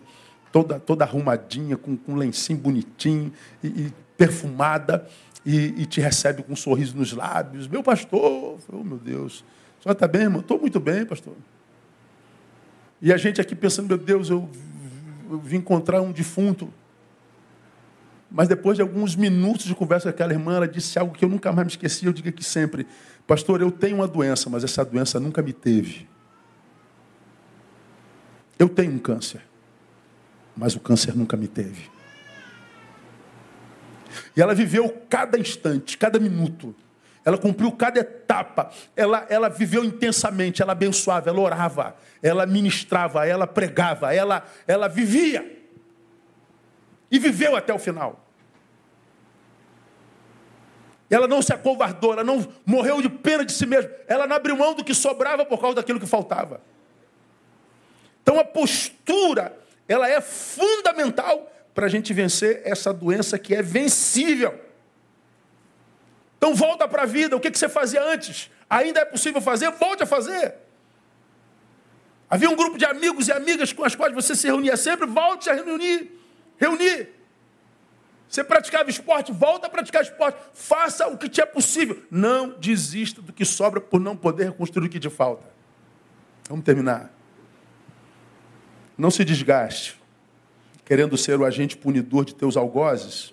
toda, toda arrumadinha, com, com um lencinho bonitinho e, e perfumada, e, e, te recebe com um sorriso nos lábios. Meu pastor, oh meu Deus, a senhora está bem, irmão? Estou muito bem, pastor. E a gente aqui pensando, meu Deus, eu, vim encontrar um defunto. Mas depois de alguns minutos de conversa com aquela irmã, ela disse algo que eu nunca mais me esqueci. Eu digo aqui sempre: Pastor, eu tenho uma doença, mas essa doença nunca me teve. Eu tenho um câncer, mas o câncer nunca me teve. E ela viveu cada instante, cada minuto. Ela cumpriu cada etapa. Ela, ela viveu intensamente. Ela abençoava, ela orava, ela ministrava, ela pregava, ela, ela vivia. E viveu até o final. Ela não se acovardou, ela não morreu de pena de si mesma. Ela não abriu mão do que sobrava por causa daquilo que faltava. Então a postura, ela é fundamental para a gente vencer essa doença que é vencível. Então volta para a vida. O que você fazia antes? Ainda é possível fazer? Volte a fazer. Havia um grupo de amigos e amigas com as quais você se reunia sempre, volte a reunir. Reunir. Você praticava esporte, volta a praticar esporte. Faça o que te é possível. Não desista do que sobra por não poder reconstruir o que te falta. Vamos terminar. Não se desgaste, querendo ser o agente punidor de teus algozes,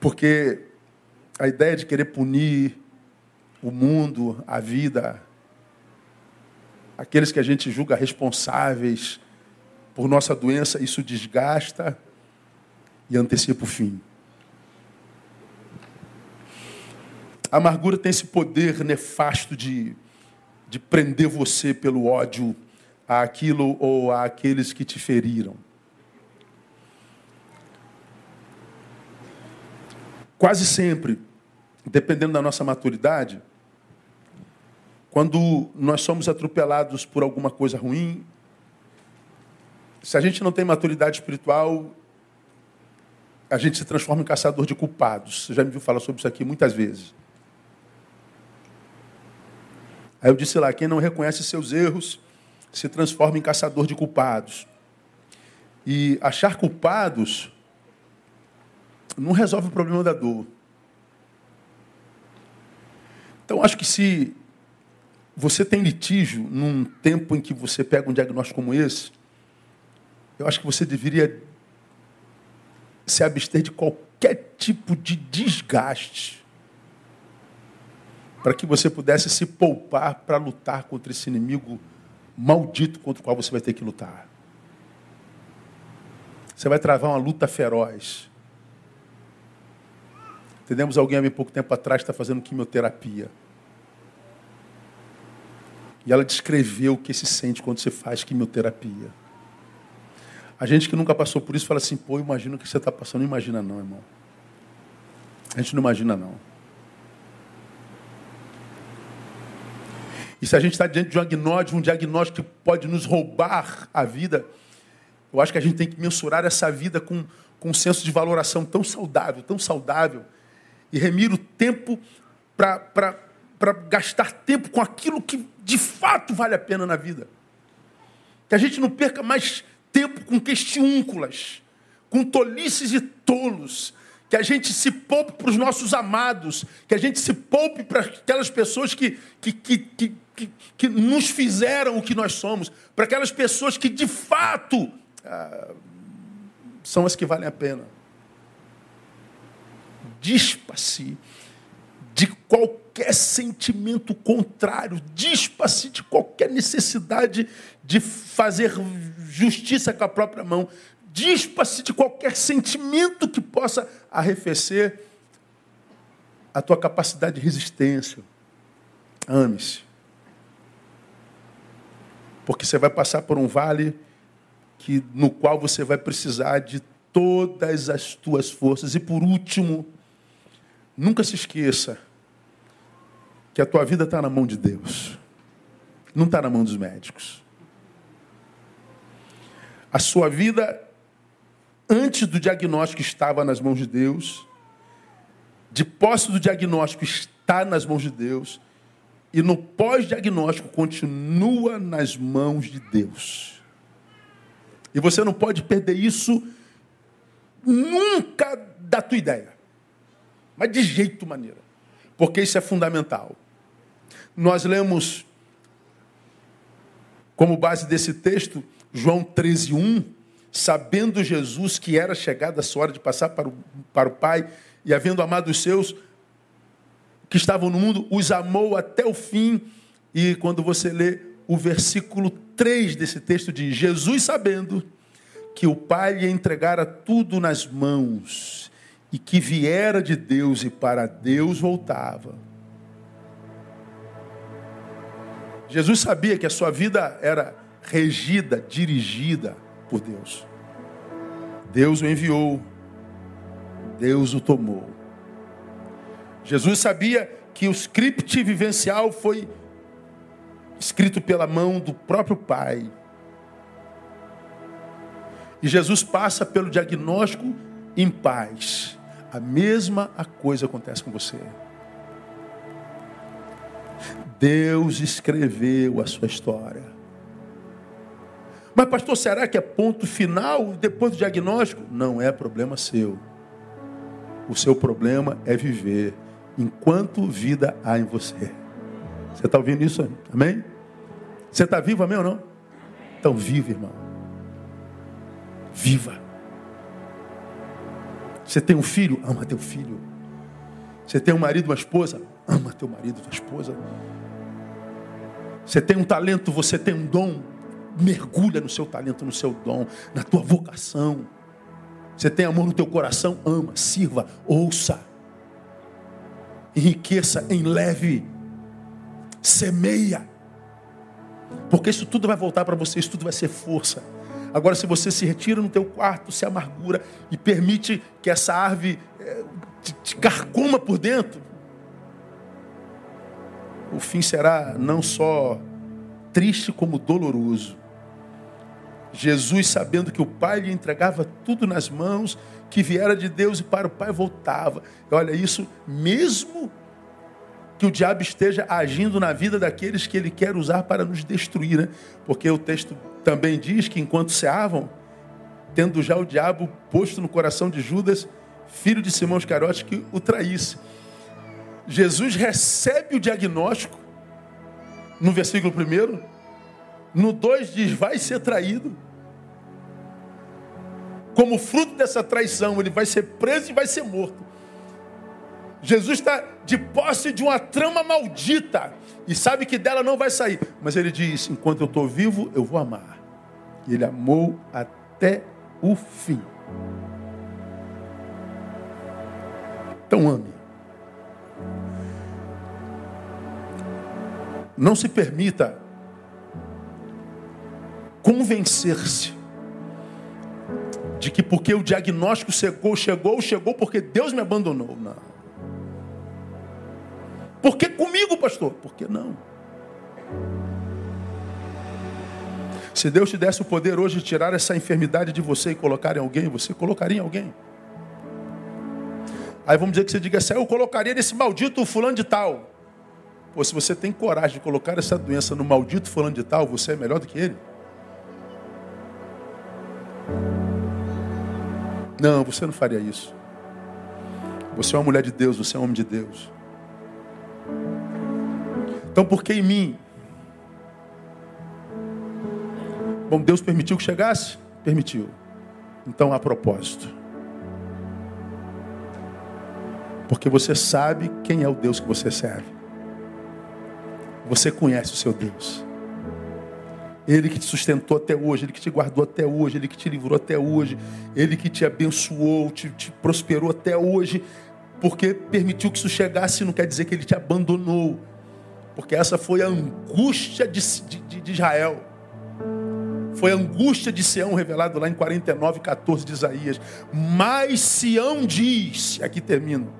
porque a ideia de querer punir o mundo, a vida, aqueles que a gente julga responsáveis por nossa doença, isso desgasta e antecipa o fim. A amargura tem esse poder nefasto de, de prender você pelo ódio àquilo ou àqueles que te feriram. Quase sempre, dependendo da nossa maturidade, quando nós somos atropelados por alguma coisa ruim, se a gente não tem maturidade espiritual, a gente se transforma em caçador de culpados. Você já me viu falar sobre isso aqui muitas vezes. Aí eu disse lá: quem não reconhece seus erros se transforma em caçador de culpados. E achar culpados não resolve o problema da dor. Então, acho que se você tem litígio num tempo em que você pega um diagnóstico como esse, eu acho que você deveria se abster de qualquer tipo de desgaste para que você pudesse se poupar para lutar contra esse inimigo maldito contra o qual você vai ter que lutar. Você vai travar uma luta feroz. Entendemos alguém há bem pouco tempo atrás está fazendo quimioterapia. E ela descreveu o que se sente quando você faz quimioterapia. A gente que nunca passou por isso fala assim, pô, imagina o que você está passando. Não imagina não, irmão. A gente não imagina não. E se a gente está diante de um diagnóstico, um diagnóstico que pode nos roubar a vida, eu acho que a gente tem que mensurar essa vida com, com um senso de valoração tão saudável, tão saudável, e remir o tempo para gastar tempo com aquilo que de fato vale a pena na vida. Que a gente não perca mais tempo com questiúnculas, com tolices e tolos. Que a gente se poupe para os nossos amados, que a gente se poupe para aquelas pessoas que, que, que, que, que, que nos fizeram o que nós somos, para aquelas pessoas que de fato ah, são as que valem a pena. Dispa-se de qualquer sentimento contrário, dispa-se de qualquer necessidade de fazer justiça com a própria mão, dispa-se de qualquer sentimento que possa arrefecer a tua capacidade de resistência. Ame-se. Porque você vai passar por um vale que, no qual você vai precisar de todas as tuas forças. E por último, nunca se esqueça que a tua vida está na mão de Deus, não está na mão dos médicos. A sua vida, antes do diagnóstico, estava nas mãos de Deus, de posse do diagnóstico, está nas mãos de Deus, e no pós-diagnóstico, continua nas mãos de Deus. E você não pode perder isso nunca da tua ideia. Mas de jeito maneira. Porque isso é fundamental. Nós lemos, como base desse texto, João 13, 1, sabendo Jesus que era chegada a sua hora de passar para o, para o Pai, e havendo amado os seus que estavam no mundo, os amou até o fim. E quando você lê o versículo 3 desse texto, diz: Jesus, sabendo que o Pai lhe entregara tudo nas mãos, e que viera de Deus e para Deus voltava Jesus sabia que a sua vida era regida, dirigida por Deus. Deus o enviou, Deus o tomou. Jesus sabia que o script vivencial foi escrito pela mão do próprio Pai. E Jesus passa pelo diagnóstico em paz. A mesma coisa acontece com você. Deus escreveu a sua história. Mas, pastor, será que é ponto final depois do diagnóstico? Não é problema seu. O seu problema é viver enquanto vida há em você. Você está ouvindo isso? Amém? Você está vivo, amém ou não? Então viva, irmão. Viva. Você tem um filho? Ama teu filho. Você tem um marido, uma esposa? Ama teu marido, tua esposa. Você tem um talento, você tem um dom. Mergulha no seu talento, no seu dom, na tua vocação. Você tem amor no teu coração? Ama, sirva, ouça. Enriqueça, enleve. Semeia. Porque isso tudo vai voltar para você, isso tudo vai ser força. Agora, se você se retira no teu quarto, se amargura e permite que essa árvore é, te, te por dentro, o fim será não só triste como doloroso. Jesus, sabendo que o Pai lhe entregava tudo nas mãos, que viera de Deus e para o Pai voltava. Olha, isso mesmo que o diabo esteja agindo na vida daqueles que ele quer usar para nos destruir, né? Porque o texto também diz que enquanto ceavam, tendo já o diabo posto no coração de Judas, filho de Simão Iscariote, que o traísse. Jesus recebe o diagnóstico no versículo 1, no 2 diz: vai ser traído. Como fruto dessa traição, ele vai ser preso e vai ser morto. Jesus está de posse de uma trama maldita e sabe que dela não vai sair. Mas ele diz: enquanto eu estou vivo, eu vou amar. E ele amou até o fim. Então ame. Não se permita convencer-se de que porque o diagnóstico chegou, chegou, chegou porque Deus me abandonou. Não. Por que comigo, pastor? Por que não? Se Deus te desse o poder hoje de tirar essa enfermidade de você e colocar em alguém, você colocaria em alguém? Aí vamos dizer que você diga assim, ah, eu colocaria nesse maldito fulano de tal. Pô, se você tem coragem de colocar essa doença no maldito fulano de tal, você é melhor do que ele? Não, você não faria isso. Você é uma mulher de Deus, você é um homem de Deus. Então por que em mim? Bom, Deus permitiu que chegasse? Permitiu. Então a propósito. Porque você sabe quem é o Deus que você serve. Você conhece o seu Deus. Ele que te sustentou até hoje, Ele que te guardou até hoje, Ele que te livrou até hoje, Ele que te abençoou, te, te prosperou até hoje, porque permitiu que isso chegasse, não quer dizer que Ele te abandonou, porque essa foi a angústia de, de, de Israel. Foi a angústia de Sião revelado lá em 49, 14 de Isaías. Mas Sião diz, aqui termino: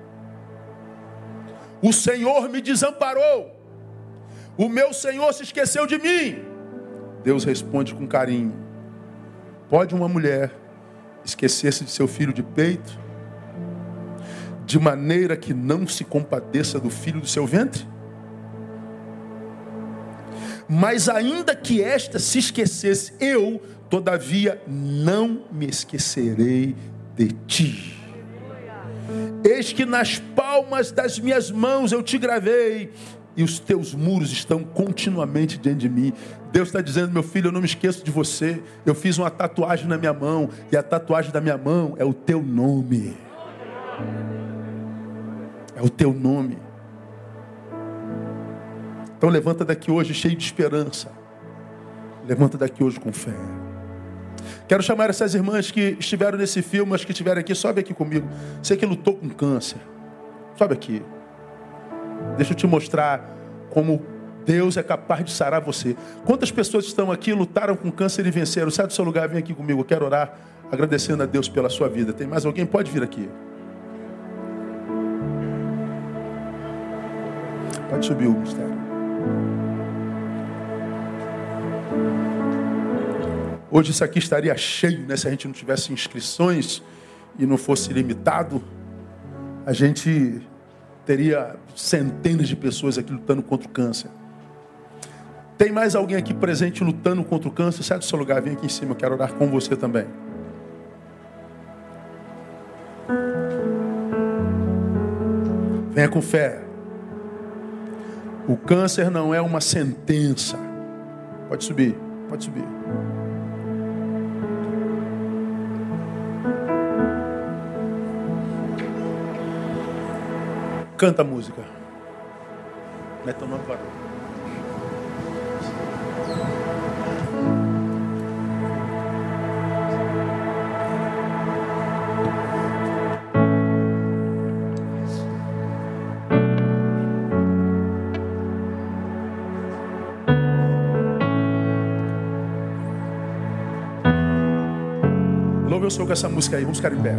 O Senhor me desamparou, o meu Senhor se esqueceu de mim. Deus responde com carinho: Pode uma mulher esquecer-se de seu filho de peito, de maneira que não se compadeça do filho do seu ventre? Mas ainda que esta se esquecesse, eu, todavia, não me esquecerei de ti. Eis que nas palmas das minhas mãos eu te gravei, e os teus muros estão continuamente diante de mim. Deus está dizendo, meu filho, eu não me esqueço de você. Eu fiz uma tatuagem na minha mão, e a tatuagem da minha mão é o teu nome. É o teu nome. Então levanta daqui hoje cheio de esperança. Levanta daqui hoje com fé. Quero chamar essas irmãs que estiveram nesse filme, as que estiveram aqui, sobe aqui comigo. Você que lutou com câncer. Sobe aqui. Deixa eu te mostrar como Deus é capaz de sarar você. Quantas pessoas estão aqui, lutaram com câncer e venceram? Sai do seu lugar, vem aqui comigo. Eu quero orar agradecendo a Deus pela sua vida. Tem mais alguém? Pode vir aqui. Pode subir o mistério. Hoje isso aqui estaria cheio, né? Se a gente não tivesse inscrições e não fosse limitado, a gente teria centenas de pessoas aqui lutando contra o câncer. Tem mais alguém aqui presente lutando contra o câncer? Sai do seu lugar, vem aqui em cima, eu quero orar com você também. Venha com fé. O câncer não é uma sentença. Pode subir, pode subir. Canta a música. Meta o nome o Senhor com essa música aí. Vamos ficar em pé.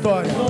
vitória.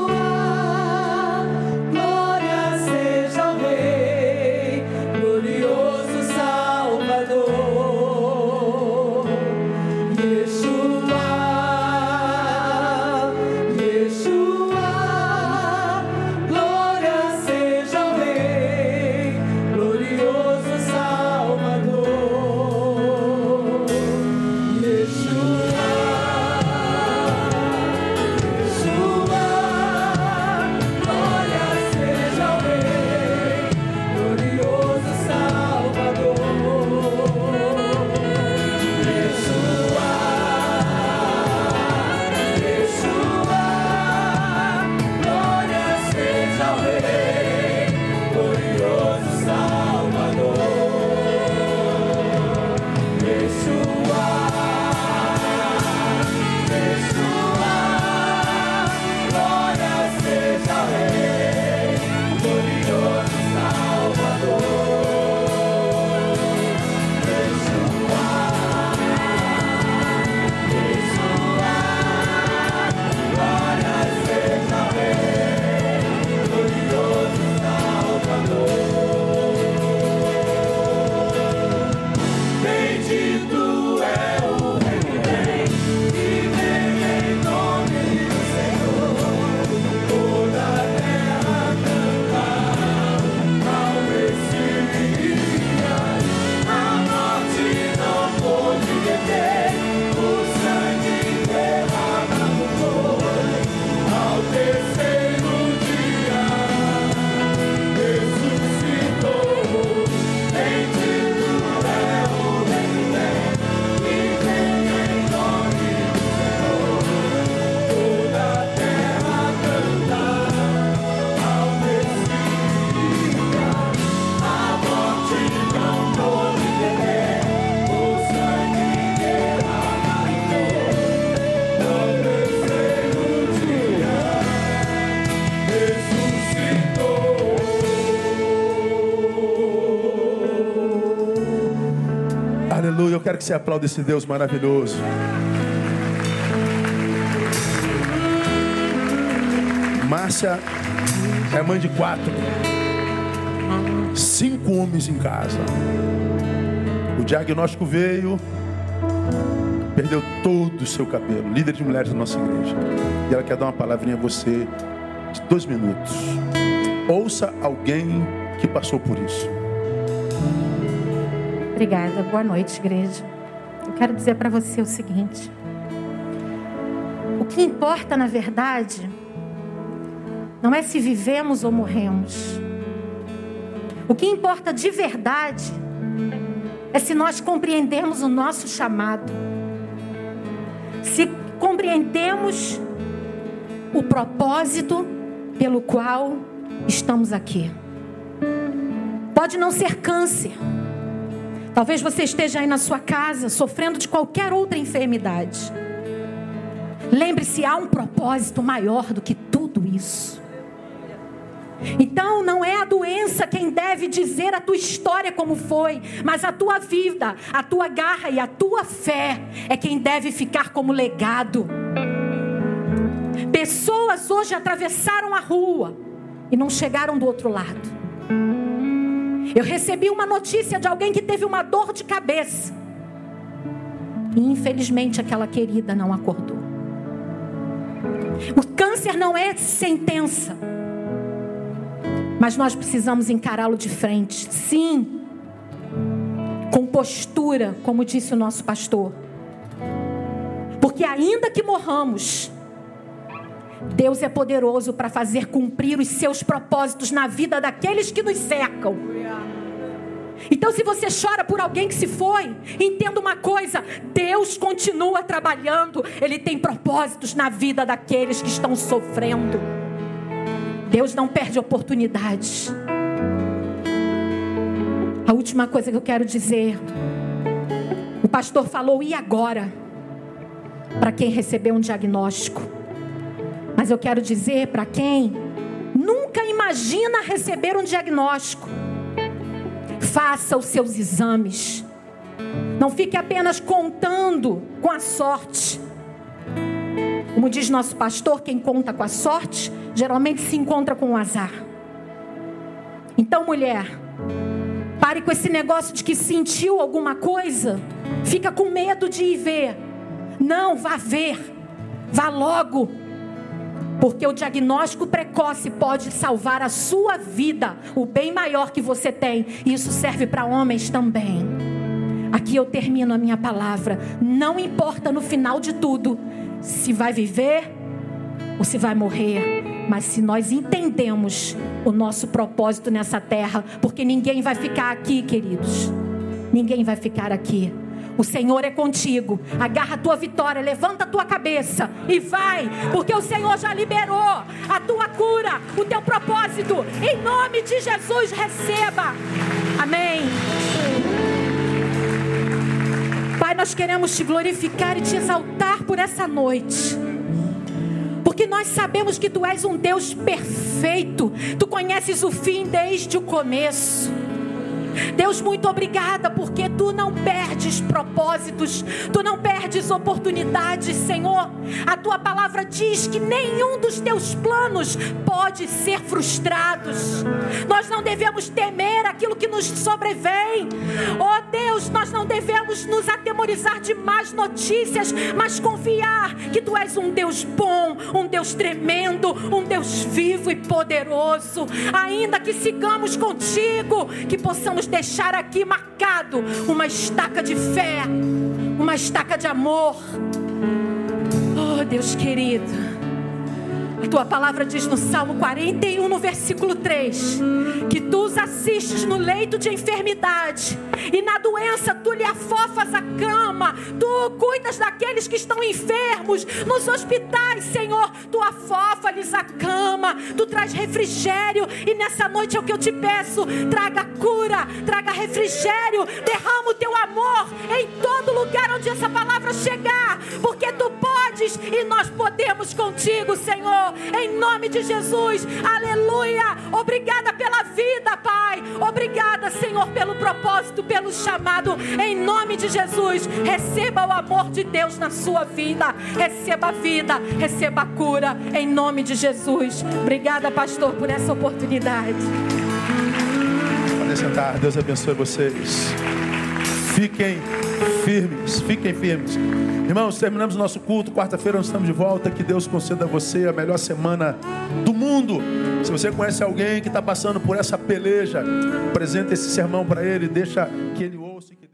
você aplaude esse Deus maravilhoso. Márcia é mãe de quatro. Cinco homens em casa. O diagnóstico veio, perdeu todo o seu cabelo. Líder de mulheres da nossa igreja. E ela quer dar uma palavrinha a você de dois minutos. Ouça alguém que passou por isso. Obrigada. Boa noite, igreja. Eu quero dizer para você o seguinte: o que importa, na verdade, não é se vivemos ou morremos. O que importa de verdade é se nós compreendemos o nosso chamado, se compreendemos o propósito pelo qual estamos aqui. Pode não ser câncer. Talvez você esteja aí na sua casa sofrendo de qualquer outra enfermidade. Lembre-se, há um propósito maior do que tudo isso. Então não é a doença quem deve dizer a tua história como foi, mas a tua vida, a tua garra e a tua fé é quem deve ficar como legado. Pessoas hoje atravessaram a rua e não chegaram do outro lado. Eu recebi uma notícia de alguém que teve uma dor de cabeça. E infelizmente aquela querida não acordou. O câncer não é sentença. Mas nós precisamos encará-lo de frente, sim, com postura, como disse o nosso pastor. Porque ainda que morramos, Deus é poderoso para fazer cumprir os seus propósitos na vida daqueles que nos cercam. Então, se você chora por alguém que se foi, entenda uma coisa: Deus continua trabalhando, Ele tem propósitos na vida daqueles que estão sofrendo. Deus não perde oportunidades. A última coisa que eu quero dizer: o pastor falou, e agora? Para quem recebeu um diagnóstico. Mas eu quero dizer para quem nunca imagina receber um diagnóstico. Faça os seus exames. Não fique apenas contando com a sorte. Como diz nosso pastor, quem conta com a sorte geralmente se encontra com o azar. Então, mulher, pare com esse negócio de que sentiu alguma coisa, fica com medo de ir ver. Não, vá ver, vá logo, porque o diagnóstico precoce pode salvar a sua vida, o bem maior que você tem, e isso serve para homens também. Aqui eu termino a minha palavra. Não importa no final de tudo se vai viver ou se vai morrer. Mas se nós entendemos o nosso propósito nessa terra, porque ninguém vai ficar aqui, queridos. Ninguém vai ficar aqui. O Senhor é contigo. Agarra a tua vitória, levanta a tua cabeça e vai, porque o Senhor já liberou a tua cura, o teu propósito. Em nome de Jesus, receba. Amém. Pai, nós queremos te glorificar e te exaltar por essa noite. Porque nós sabemos que tu és um Deus perfeito. Tu conheces o fim desde o começo. Deus, muito obrigada, porque tu não perdes propósitos, tu não perdes oportunidades, Senhor. A tua palavra diz que nenhum dos teus planos pode ser frustrados. Nós não devemos temer aquilo que nos sobrevém. Oh Deus, nós não devemos nos atemorizar de más notícias, mas confiar que tu és um Deus bom, um Deus tremendo, um Deus vivo e poderoso. Ainda que sigamos contigo, que possamos deixar aqui marcado uma estaca de fé, uma estaca de amor. Oh, Deus querido. A tua palavra diz no Salmo 41, no versículo 3, que tu os assistes no leito de enfermidade, e na doença tu lhe afofas a cama, tu cuidas daqueles que estão enfermos, nos hospitais, Senhor, tu afofas-lhes a cama, tu traz refrigério, e nessa noite é o que eu te peço: traga cura, traga refrigério, derrama o teu amor em todo lugar onde essa palavra chegar, porque tu podes e nós podemos contigo, Senhor, em nome de Jesus. Aleluia. Obrigada pela vida, Pai. Obrigada, Senhor, pelo propósito, pelo chamado, em nome de Jesus. Receba o amor de Deus na sua vida. Receba a vida, receba a cura, em nome de Jesus. Obrigada, pastor, por essa oportunidade. Podem sentar. Deus abençoe vocês. Fiquem firmes, fiquem firmes. Irmãos, terminamos nosso culto. Quarta-feira nós estamos de volta. Que Deus conceda a você a melhor semana do mundo. Se você conhece alguém que está passando por essa peleja, apresente esse sermão para ele, deixa que ele ouça. Que...